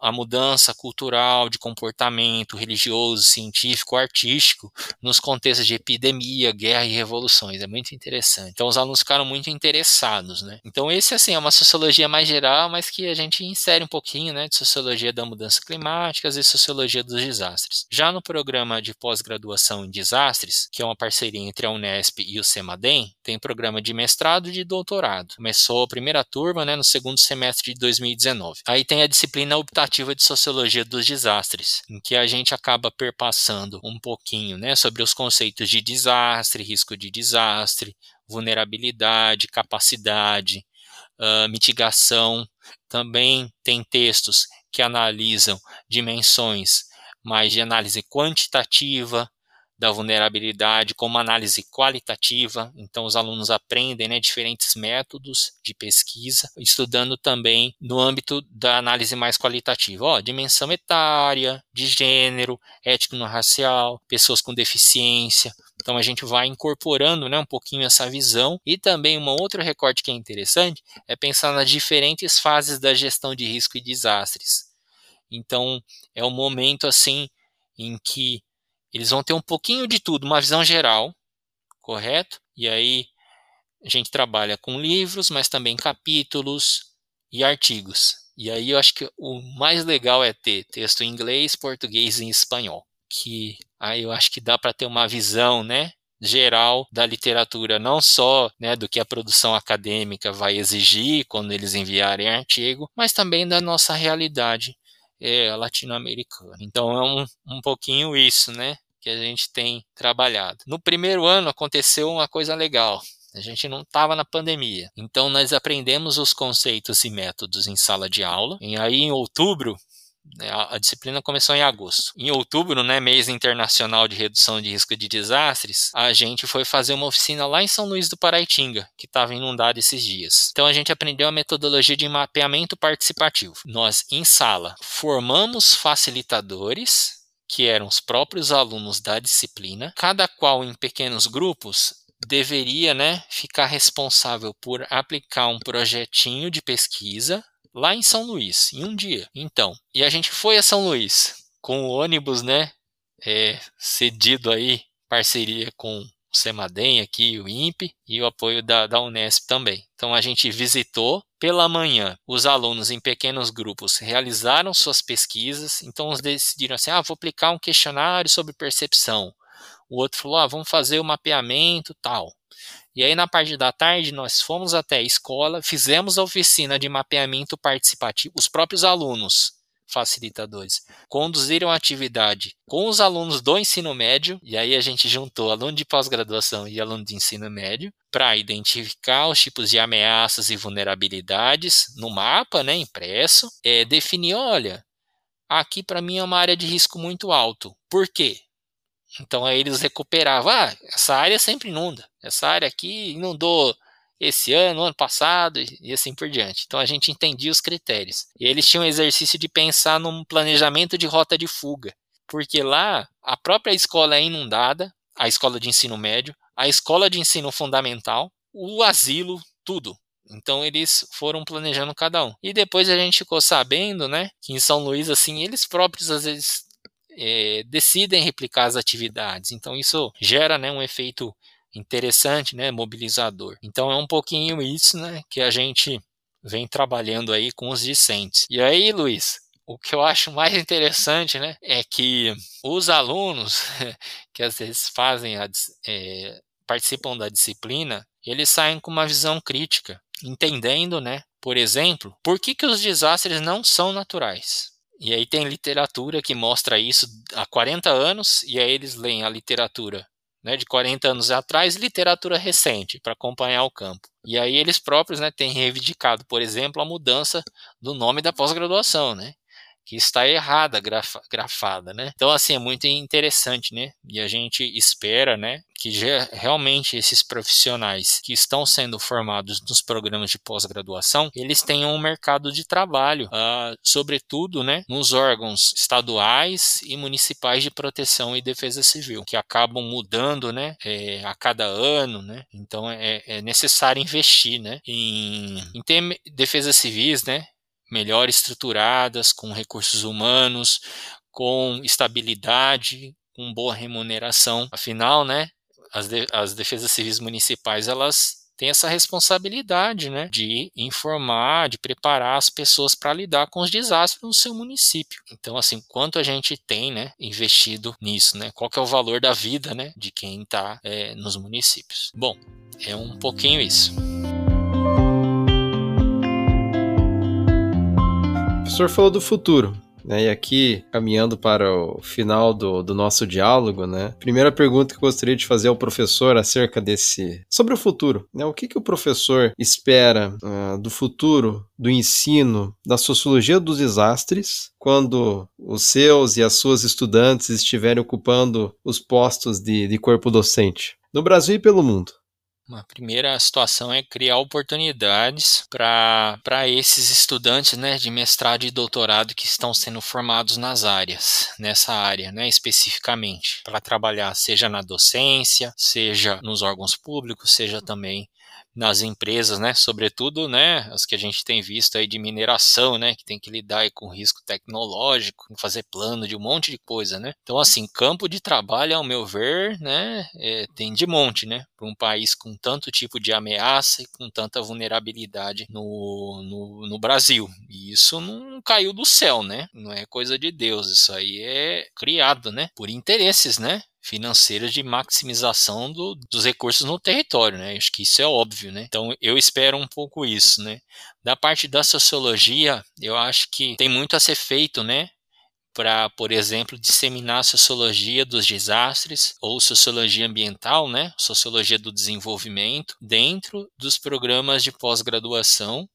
a mudança cultural, de comportamento religioso, científico, artístico, nos contextos de epidemia, guerra e revoluções. É muito interessante. Então, os alunos ficaram muito interessados, né? Então, esse, assim, é uma sociologia mais geral, mas que a gente insere um pouquinho, né, de sociologia da mudança climática e sociologia dos desastres. Já no programa de pós-graduação em desastres, que é uma parceria entre a Unesp e o CEMADEM, tem programa de mestrado e de doutorado. Começou a primeira turma, né, no segundo semestre de 2019. Aí tem a disciplina disciplina optativa de Sociologia dos Desastres, em que a gente acaba perpassando um pouquinho né, sobre os conceitos de desastre, risco de desastre, vulnerabilidade, capacidade, uh, mitigação. Também tem textos que analisam dimensões mais de análise quantitativa da vulnerabilidade como análise qualitativa. Então, os alunos aprendem né, diferentes métodos de pesquisa, estudando também no âmbito da análise mais qualitativa. Ó, dimensão etária, de gênero, étnico-racial, pessoas com deficiência. Então, a gente vai incorporando né, um pouquinho essa visão. E também uma outra recorte que é interessante é pensar nas diferentes fases da gestão de risco e desastres. Então, é um momento assim em que eles vão ter um pouquinho de tudo, uma visão geral, correto? E aí a gente trabalha com livros, mas também capítulos e artigos. E aí eu acho que o mais legal é ter texto em inglês, português e espanhol, que aí eu acho que dá para ter uma visão, né, geral da literatura, não só né, do que a produção acadêmica vai exigir quando eles enviarem artigo, mas também da nossa realidade é, latino-americana. Então é um, um pouquinho isso, né? Que a gente tem trabalhado. No primeiro ano aconteceu uma coisa legal. A gente não estava na pandemia. Então nós aprendemos os conceitos e métodos em sala de aula. E aí em outubro né, a, disciplina começou em agosto. Em outubro, né, mês internacional de redução de risco de desastres, a gente foi fazer uma oficina lá em São Luís do Paraitinga, que estava inundado esses dias. Então a gente aprendeu a metodologia de mapeamento participativo. Nós, em sala, formamos facilitadores que eram os próprios alunos da disciplina, cada qual em pequenos grupos deveria né, ficar responsável por aplicar um projetinho de pesquisa lá em São Luís, em um dia. Então, e a gente foi a São Luís com o ônibus, né, é, cedido aí, parceria com o Semadem aqui, o INPE e o apoio da, da Unesp também. Então a gente visitou pela manhã, os alunos em pequenos grupos realizaram suas pesquisas, então eles decidiram assim, ah, vou aplicar um questionário sobre percepção. O outro falou, ah, vamos fazer o mapeamento tal. E aí, na parte da tarde, nós fomos até a escola, fizemos a oficina de mapeamento participativo, os próprios alunos facilitadores conduziram a atividade com os alunos do ensino médio, e aí a gente juntou aluno de pós-graduação e aluno de ensino médio para identificar os tipos de ameaças e vulnerabilidades no mapa, né, impresso, é, definir, olha, aqui para mim é uma área de risco muito alto. Por quê? Então aí eles recuperavam, ah, essa área sempre inunda, essa área aqui inundou esse ano, ano passado e assim por diante. Então a gente entendia os critérios. E eles tinham um exercício de pensar num planejamento de rota de fuga, porque lá a própria escola é inundada, a escola de ensino médio, a escola de ensino fundamental, o asilo, tudo. Então eles foram planejando cada um. E depois a gente ficou sabendo, né, que em São Luís assim, eles próprios às vezes é, decidem replicar as atividades. Então isso gera né, um efeito interessante, né, mobilizador. Então é um pouquinho isso né, que a gente vem trabalhando aí com os discentes. E aí, Luiz, o que eu acho mais interessante né, é que os alunos que às vezes fazem a, é, participam da disciplina, eles saem com uma visão crítica, entendendo, né, por exemplo, por que, que os desastres não são naturais. E aí tem literatura que mostra isso há 40 anos, e aí eles leem a literatura né, de 40 anos atrás, literatura recente para acompanhar o campo. E aí eles próprios né, têm reivindicado, por exemplo, a mudança do nome da pós-graduação, né? que está errada, grafa, grafada, né? Então, assim, é muito interessante, né? E a gente espera, né, que realmente esses profissionais que estão sendo formados nos programas de pós-graduação, eles tenham um mercado de trabalho, uh, sobretudo, né, nos órgãos estaduais e municipais de proteção e defesa civil, que acabam mudando, né, é, a cada ano, né? Então, é, é necessário investir, né, em, em ter defesas civis, né, melhor estruturadas, com recursos humanos, com estabilidade, com boa remuneração. Afinal, né, as, de, as defesas civis municipais elas têm essa responsabilidade, né, de informar, de preparar as pessoas para lidar com os desastres no seu município. Então, assim, quanto a gente tem, né, investido nisso, né? Qual que é o valor da vida, né, de quem está é, nos municípios? Bom, é um pouquinho isso. professor falou do futuro. Né? E aqui, caminhando para o final do, do nosso diálogo, né? Primeira pergunta que eu gostaria de fazer ao professor acerca desse. sobre o futuro. Né? O que, que o professor espera uh, do futuro do ensino da sociologia dos desastres quando os seus e as suas estudantes estiverem ocupando os postos de, de corpo docente? No Brasil e pelo mundo. Uma primeira situação é criar oportunidades para esses estudantes né, de mestrado e doutorado que estão sendo formados nas áreas, nessa área né, especificamente, para trabalhar seja na docência, seja nos órgãos públicos, seja também nas empresas, né? Sobretudo, né? As que a gente tem visto aí de mineração, né? Que tem que lidar com risco tecnológico, fazer plano de um monte de coisa, né? Então, assim, campo de trabalho, ao meu ver, né? É, tem de monte, né? Para um país com tanto tipo de ameaça e com tanta vulnerabilidade no, no, no Brasil. E isso não caiu do céu, né? Não é coisa de Deus. Isso aí é criado, né? Por interesses, né? Financeiras de maximização do, dos recursos no território, né? Acho que isso é óbvio, né? Então eu espero um pouco isso, né? Da parte da sociologia, eu acho que tem muito a ser feito, né? Para, por exemplo, disseminar sociologia dos desastres ou sociologia ambiental, né? Sociologia do desenvolvimento dentro dos programas de pós-graduação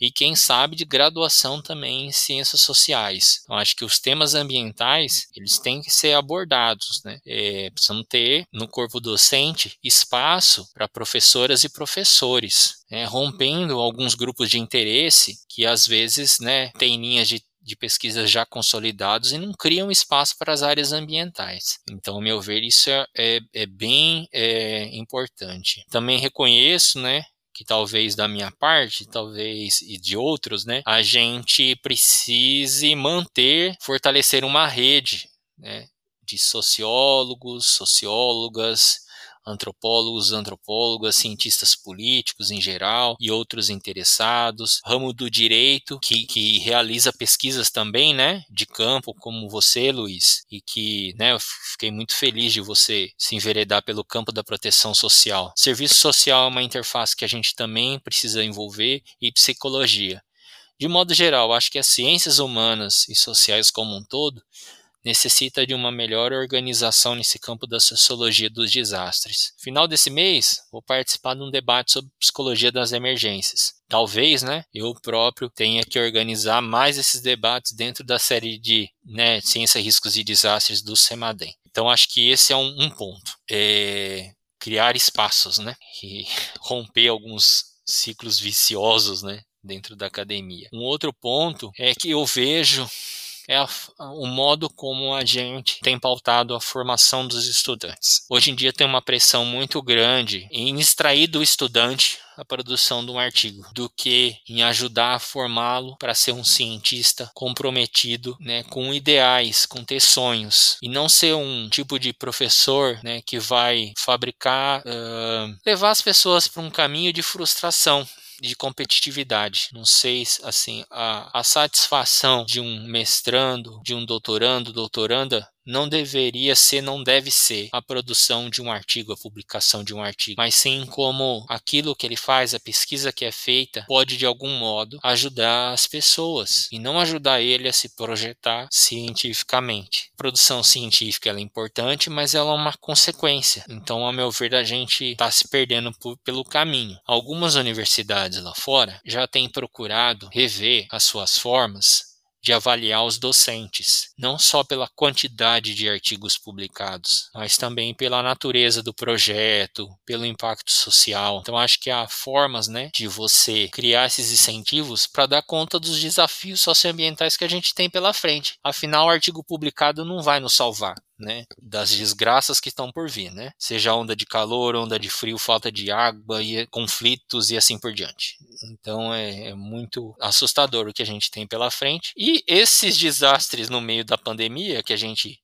e quem sabe de graduação também em ciências sociais. Então, acho que os temas ambientais eles têm que ser abordados, né? É, precisamos ter no corpo docente espaço para professoras e professores, né? rompendo alguns grupos de interesse que às vezes, né, têm linhas de de pesquisas já consolidados e não criam espaço para as áreas ambientais. Então, ao meu ver, isso é, é, é bem é, importante. Também reconheço, né, que talvez da minha parte, talvez e de outros, né, a gente precise manter, fortalecer uma rede, né, de sociólogos, sociólogas, antropólogos, antropólogas, cientistas políticos em geral e outros interessados, ramo do direito que, que realiza pesquisas também, né, de campo, como você, Luiz, e que, né, eu fiquei muito feliz de você se enveredar pelo campo da proteção social. Serviço social é uma interface que a gente também precisa envolver e psicologia. De modo geral, acho que as ciências humanas e sociais como um todo necessita de uma melhor organização nesse campo da sociologia dos desastres. Final desse mês, vou participar de um debate sobre psicologia das emergências. Talvez, né, eu próprio tenha que organizar mais esses debates dentro da série de né, ciência, riscos e desastres do CEMADEM. Então, acho que esse é um, um ponto. É criar espaços, né, e romper alguns ciclos viciosos, né, dentro da academia. Um outro ponto é que eu vejo é a, o modo como a gente tem pautado a formação dos estudantes. Hoje em dia tem uma pressão muito grande em extrair do estudante a produção de um artigo do que em ajudar a formá-lo para ser um cientista comprometido né, com ideais, com ter sonhos e não ser um tipo de professor né, que vai fabricar, uh, levar as pessoas para um caminho de frustração de competitividade. Não sei, assim, a, a satisfação de um mestrando, de um doutorando, doutoranda, não deveria ser, não deve ser a produção de um artigo, a publicação de um artigo, mas sim como aquilo que ele faz, a pesquisa que é feita, pode de algum modo ajudar as pessoas e não ajudar ele a se projetar cientificamente. A produção científica é importante, mas ela é uma consequência. Então, a meu ver, a gente está se perdendo por, pelo caminho. Algumas universidades lá fora já têm procurado rever as suas formas de avaliar os docentes, não só pela quantidade de artigos publicados, mas também pela natureza do projeto, pelo impacto social. Então acho que há formas, né, de você criar esses incentivos para dar conta dos desafios socioambientais que a gente tem pela frente. Afinal, o artigo publicado não vai nos salvar né, das desgraças que estão por vir, né? Seja onda de calor, onda de frio, falta de água, e conflitos e assim por diante. Então é, é muito assustador o que a gente tem pela frente. E esses desastres no meio da pandemia que a gente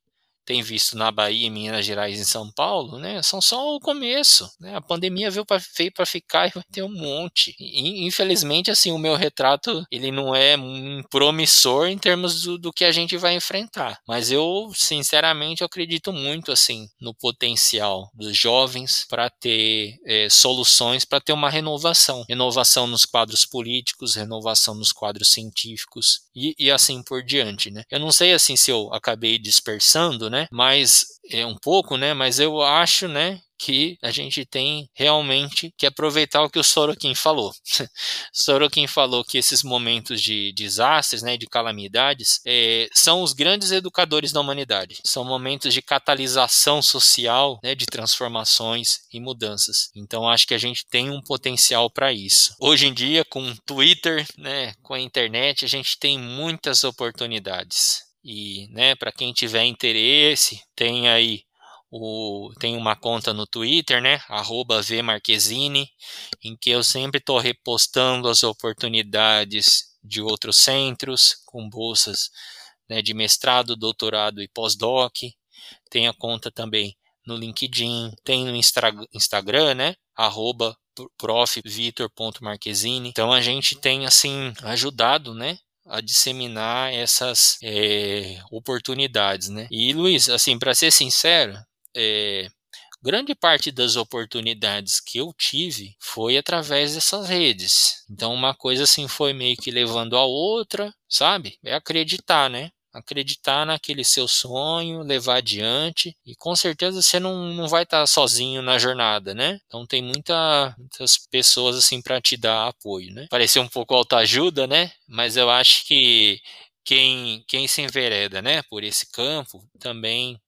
tem visto na Bahia, em Minas Gerais em São Paulo, né, são só o começo. Né? A pandemia veio para ficar e vai ter um monte. E, infelizmente, assim, o meu retrato ele não é promissor em termos do, do que a gente vai enfrentar. Mas eu, sinceramente, eu acredito muito assim no potencial dos jovens para ter é, soluções, para ter uma renovação. Renovação nos quadros políticos, renovação nos quadros científicos e, e assim por diante. Né? Eu não sei assim se eu acabei dispersando, né? Mas é um pouco, né? Mas eu acho, né? que a gente tem realmente que aproveitar o que o Sorokin falou. Sorokin falou que esses momentos de desastres, né, de calamidades, é, são os grandes educadores da humanidade. São momentos de catalisação social, né, de transformações e mudanças. Então acho que a gente tem um potencial para isso. Hoje em dia, com Twitter, né, com a internet, a gente tem muitas oportunidades. E, né, para quem tiver interesse, tem aí o, tem uma conta no Twitter, né, arroba vmarquezine, em que eu sempre estou repostando as oportunidades de outros centros com bolsas né, de mestrado, doutorado e pós-doc. Tem a conta também no LinkedIn, tem no Instra Instagram, né, arroba profvitor.marquezine. Então a gente tem assim ajudado, né, a disseminar essas é, oportunidades, né? E Luiz, assim, para ser sincero, é, grande parte das oportunidades que eu tive foi através dessas redes. Então uma coisa assim foi meio que levando a outra, sabe? É acreditar, né? Acreditar naquele seu sonho, levar adiante e com certeza você não, não vai estar sozinho na jornada, né? Então tem muita, muitas pessoas assim para te dar apoio, né? Pareceu um pouco autoajuda, né? Mas eu acho que quem, quem se envereda, né, por esse campo também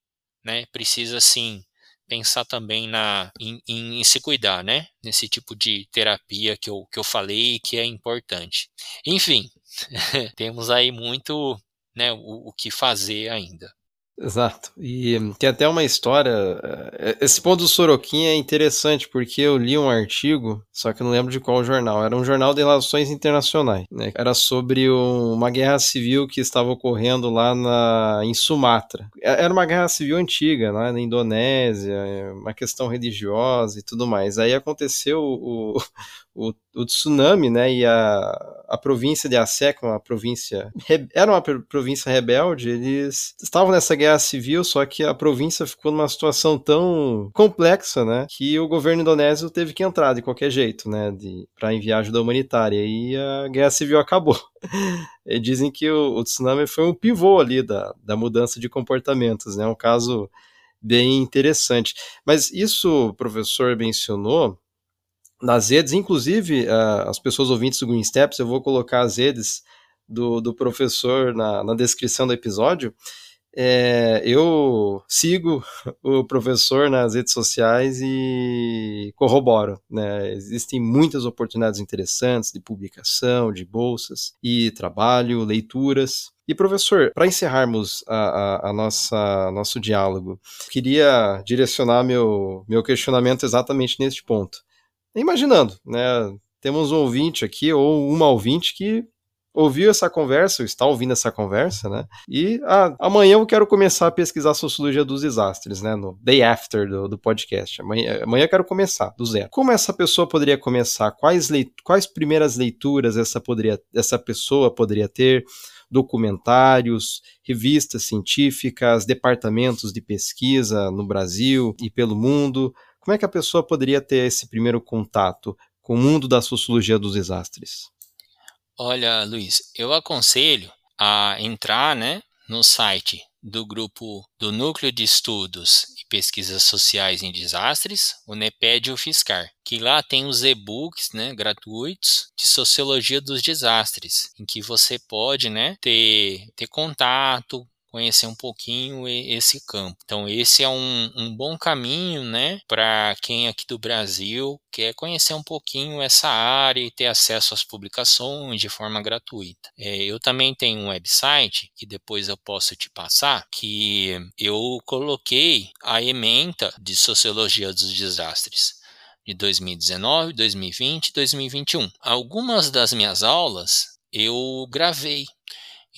né, precisa sim pensar também na em, em, se cuidar, né? Nesse tipo de terapia que eu, que eu falei que é importante. Enfim, temos aí muito né, o, o que fazer ainda. Exato. E tem até uma história. Eh, esse ponto do Sorokin é interessante porque eu li um artigo, só que não lembro de qual jornal. Era um jornal de relações internacionais. Né? Era sobre uma guerra civil que estava ocorrendo lá na, em Sumatra. É, era uma guerra civil antiga, né? na Indonésia, uma questão religiosa e tudo mais. Aí aconteceu o, o, o tsunami, né, e a, a província de Aceh, é uma província, era uma província rebelde, eles estavam nessa guerra civil, só que a província ficou numa situação tão complexa, né, que o governo indonésio teve que entrar de qualquer jeito, né, para enviar ajuda humanitária, e a guerra civil acabou. E dizem que o, o, tsunami foi um pivô ali da, da mudança de comportamentos, né, um caso bem interessante. Mas isso o professor mencionou, nas redes, inclusive uh, as pessoas ouvintes do Green Steps, eu vou colocar as redes do, do professor na, na descrição do episódio. É, eu sigo o professor nas redes sociais e corroboro. Né? Existem muitas oportunidades interessantes de publicação, de bolsas e trabalho, leituras. E professor, para encerrarmos a, a, a, nossa nosso diálogo, queria direcionar meu, meu questionamento exatamente neste ponto imaginando, né? Temos um ouvinte aqui, ou uma ouvinte que ouviu essa conversa, ou está ouvindo essa conversa, né? E ah, amanhã eu quero começar a pesquisar a sociologia dos desastres, né? No day after do, do podcast. Amanhã, amanhã eu quero começar, do zero. Como essa pessoa poderia começar? Quais, leit quais primeiras leituras essa, poderia, essa pessoa poderia ter? Documentários, revistas científicas, departamentos de pesquisa no Brasil e pelo mundo, como é que a pessoa poderia ter esse primeiro contato com o mundo da sociologia dos desastres? Olha, Luiz, eu aconselho a entrar né, no site do grupo do Núcleo de Estudos e Pesquisas Sociais em Desastres, o NEPED UFSCar, que lá tem os e-books né, gratuitos de Sociologia dos Desastres, em que você pode né, ter, ter contato conhecer um pouquinho esse campo. Então, esse é um, um bom caminho, né, para quem aqui do Brasil quer conhecer um pouquinho essa área e ter acesso às publicações de forma gratuita. É, eu também tenho um website que depois eu posso te passar, que eu coloquei a ementa de Sociologia dos Desastres de 2019, 2020 e 2021. Algumas das minhas aulas eu gravei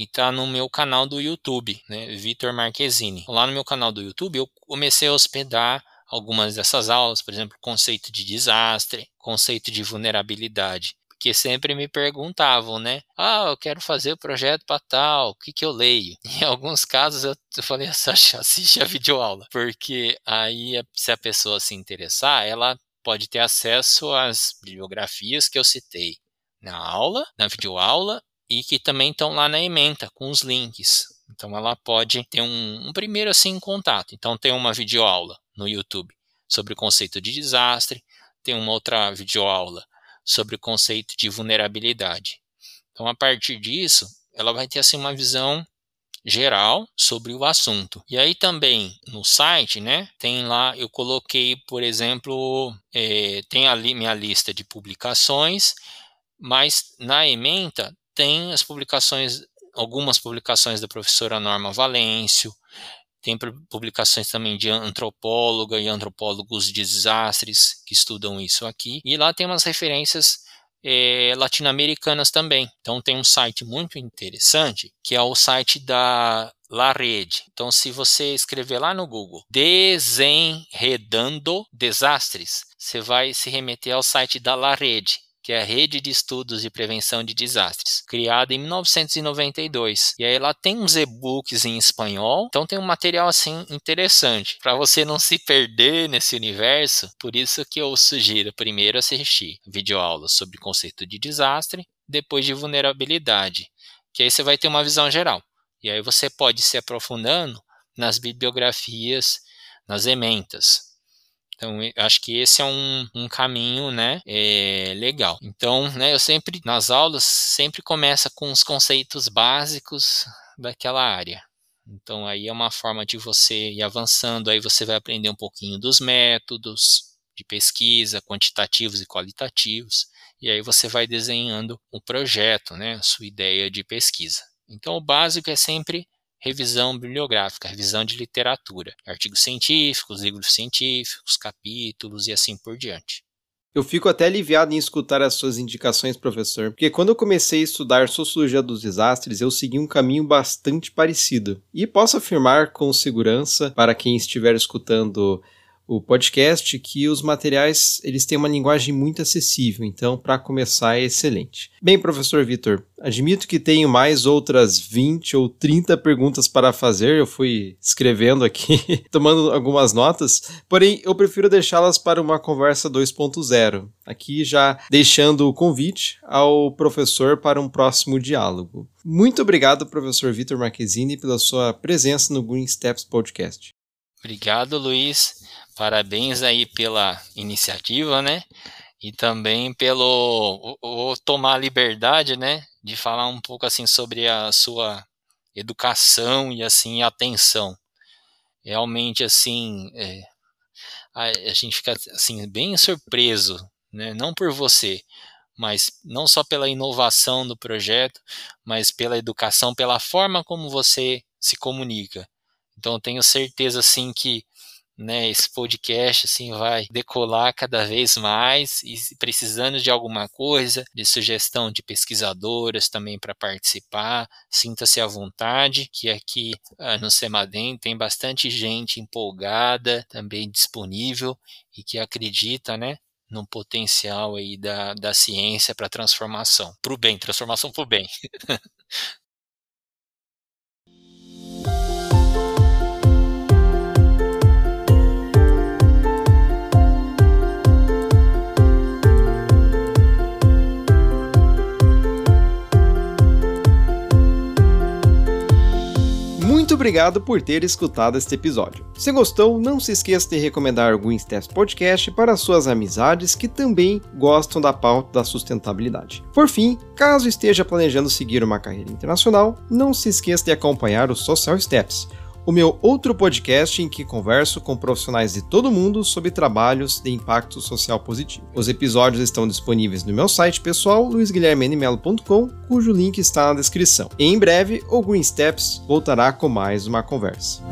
e tá no meu canal do YouTube, né, Vitor Marquezine. Lá no meu canal do YouTube eu comecei a hospedar algumas dessas aulas, por exemplo, conceito de desastre, conceito de vulnerabilidade. Porque sempre me perguntavam, né? Ah, eu quero fazer o projeto para tal, o que, que eu leio? Em alguns casos eu, falei, assiste a videoaula. Porque aí, se a pessoa se interessar, ela pode ter acesso às bibliografias que eu citei na aula, na videoaula, e que também estão lá na ementa, com os links. Então ela pode ter um, um primeiro assim contato. Então tem uma videoaula no YouTube sobre o conceito de desastre, tem uma outra videoaula sobre o conceito de vulnerabilidade. Então, a partir disso, ela vai ter assim uma visão geral sobre o assunto. E aí também no site, né, tem lá, eu coloquei, por exemplo, é, tem ali minha lista de publicações, mas na ementa tem as publicações, algumas publicações da professora Norma Valêncio, tem publicações também de antropóloga e antropólogos de desastres que estudam isso aqui. E lá tem umas referências é, latino-americanas também. Então tem um site muito interessante que é o site da La Rede. Então se você escrever lá no Google Desenredando Desastres, você vai se remeter ao site da La Rede que é a Rede de Estudos de Prevenção de Desastres, criada em 1992. E aí ela tem uns e-books em espanhol, então tem um material assim interessante para você não se perder nesse universo. Por isso que eu sugiro primeiro assistir videoaulas sobre conceito de desastre, depois de vulnerabilidade, que aí você vai ter uma visão geral. E aí você pode se aprofundando nas bibliografias, nas ementas, então, acho que esse é um, um caminho, né, é, legal. Então, né, eu sempre, nas aulas, sempre começa com os conceitos básicos daquela área. Então, aí é uma forma de você ir avançando, aí você vai aprender um pouquinho dos métodos de pesquisa, quantitativos e qualitativos, e aí você vai desenhando um projeto, né, a sua ideia de pesquisa. Então, o básico é sempre revisão bibliográfica, revisão de literatura, artigos científicos, livros científicos, capítulos e assim por diante. Eu fico até aliviado em escutar as suas indicações, professor, porque quando eu comecei a estudar sociologia dos desastres, eu segui um caminho bastante parecido. E posso afirmar com segurança para quem estiver escutando o podcast que os materiais eles têm uma linguagem muito acessível, então para começar é excelente. Bem, professor Vitor, admito que tenho mais outras 20 ou 30 perguntas para fazer, eu fui escrevendo aqui, tomando algumas notas, porém eu prefiro deixá-las para uma conversa 2.0. Aqui já deixando o convite ao professor para um próximo diálogo. Muito obrigado, professor Vitor Marquezine, pela sua presença no Green Steps Podcast. Obrigado, Luiz. Parabéns aí pela iniciativa, né? E também pelo tomar a liberdade, né, de falar um pouco assim sobre a sua educação e assim atenção. Realmente assim, é, a, a gente fica assim bem surpreso, né? Não por você, mas não só pela inovação do projeto, mas pela educação, pela forma como você se comunica. Então tenho certeza assim que né, esse podcast assim vai decolar cada vez mais e precisando de alguma coisa, de sugestão de pesquisadoras também para participar, sinta-se à vontade, que aqui ah, no Semadem tem bastante gente empolgada, também disponível e que acredita, né, no potencial aí da, da ciência para transformação, para o bem, transformação para o bem. Muito obrigado por ter escutado este episódio. Se gostou, não se esqueça de recomendar o Green Steps Podcast para suas amizades que também gostam da pauta da sustentabilidade. Por fim, caso esteja planejando seguir uma carreira internacional, não se esqueça de acompanhar o Social Steps o meu outro podcast em que converso com profissionais de todo mundo sobre trabalhos de impacto social positivo. Os episódios estão disponíveis no meu site pessoal, luisguilhermenimelo.com, cujo link está na descrição. E em breve, o Green Steps voltará com mais uma conversa.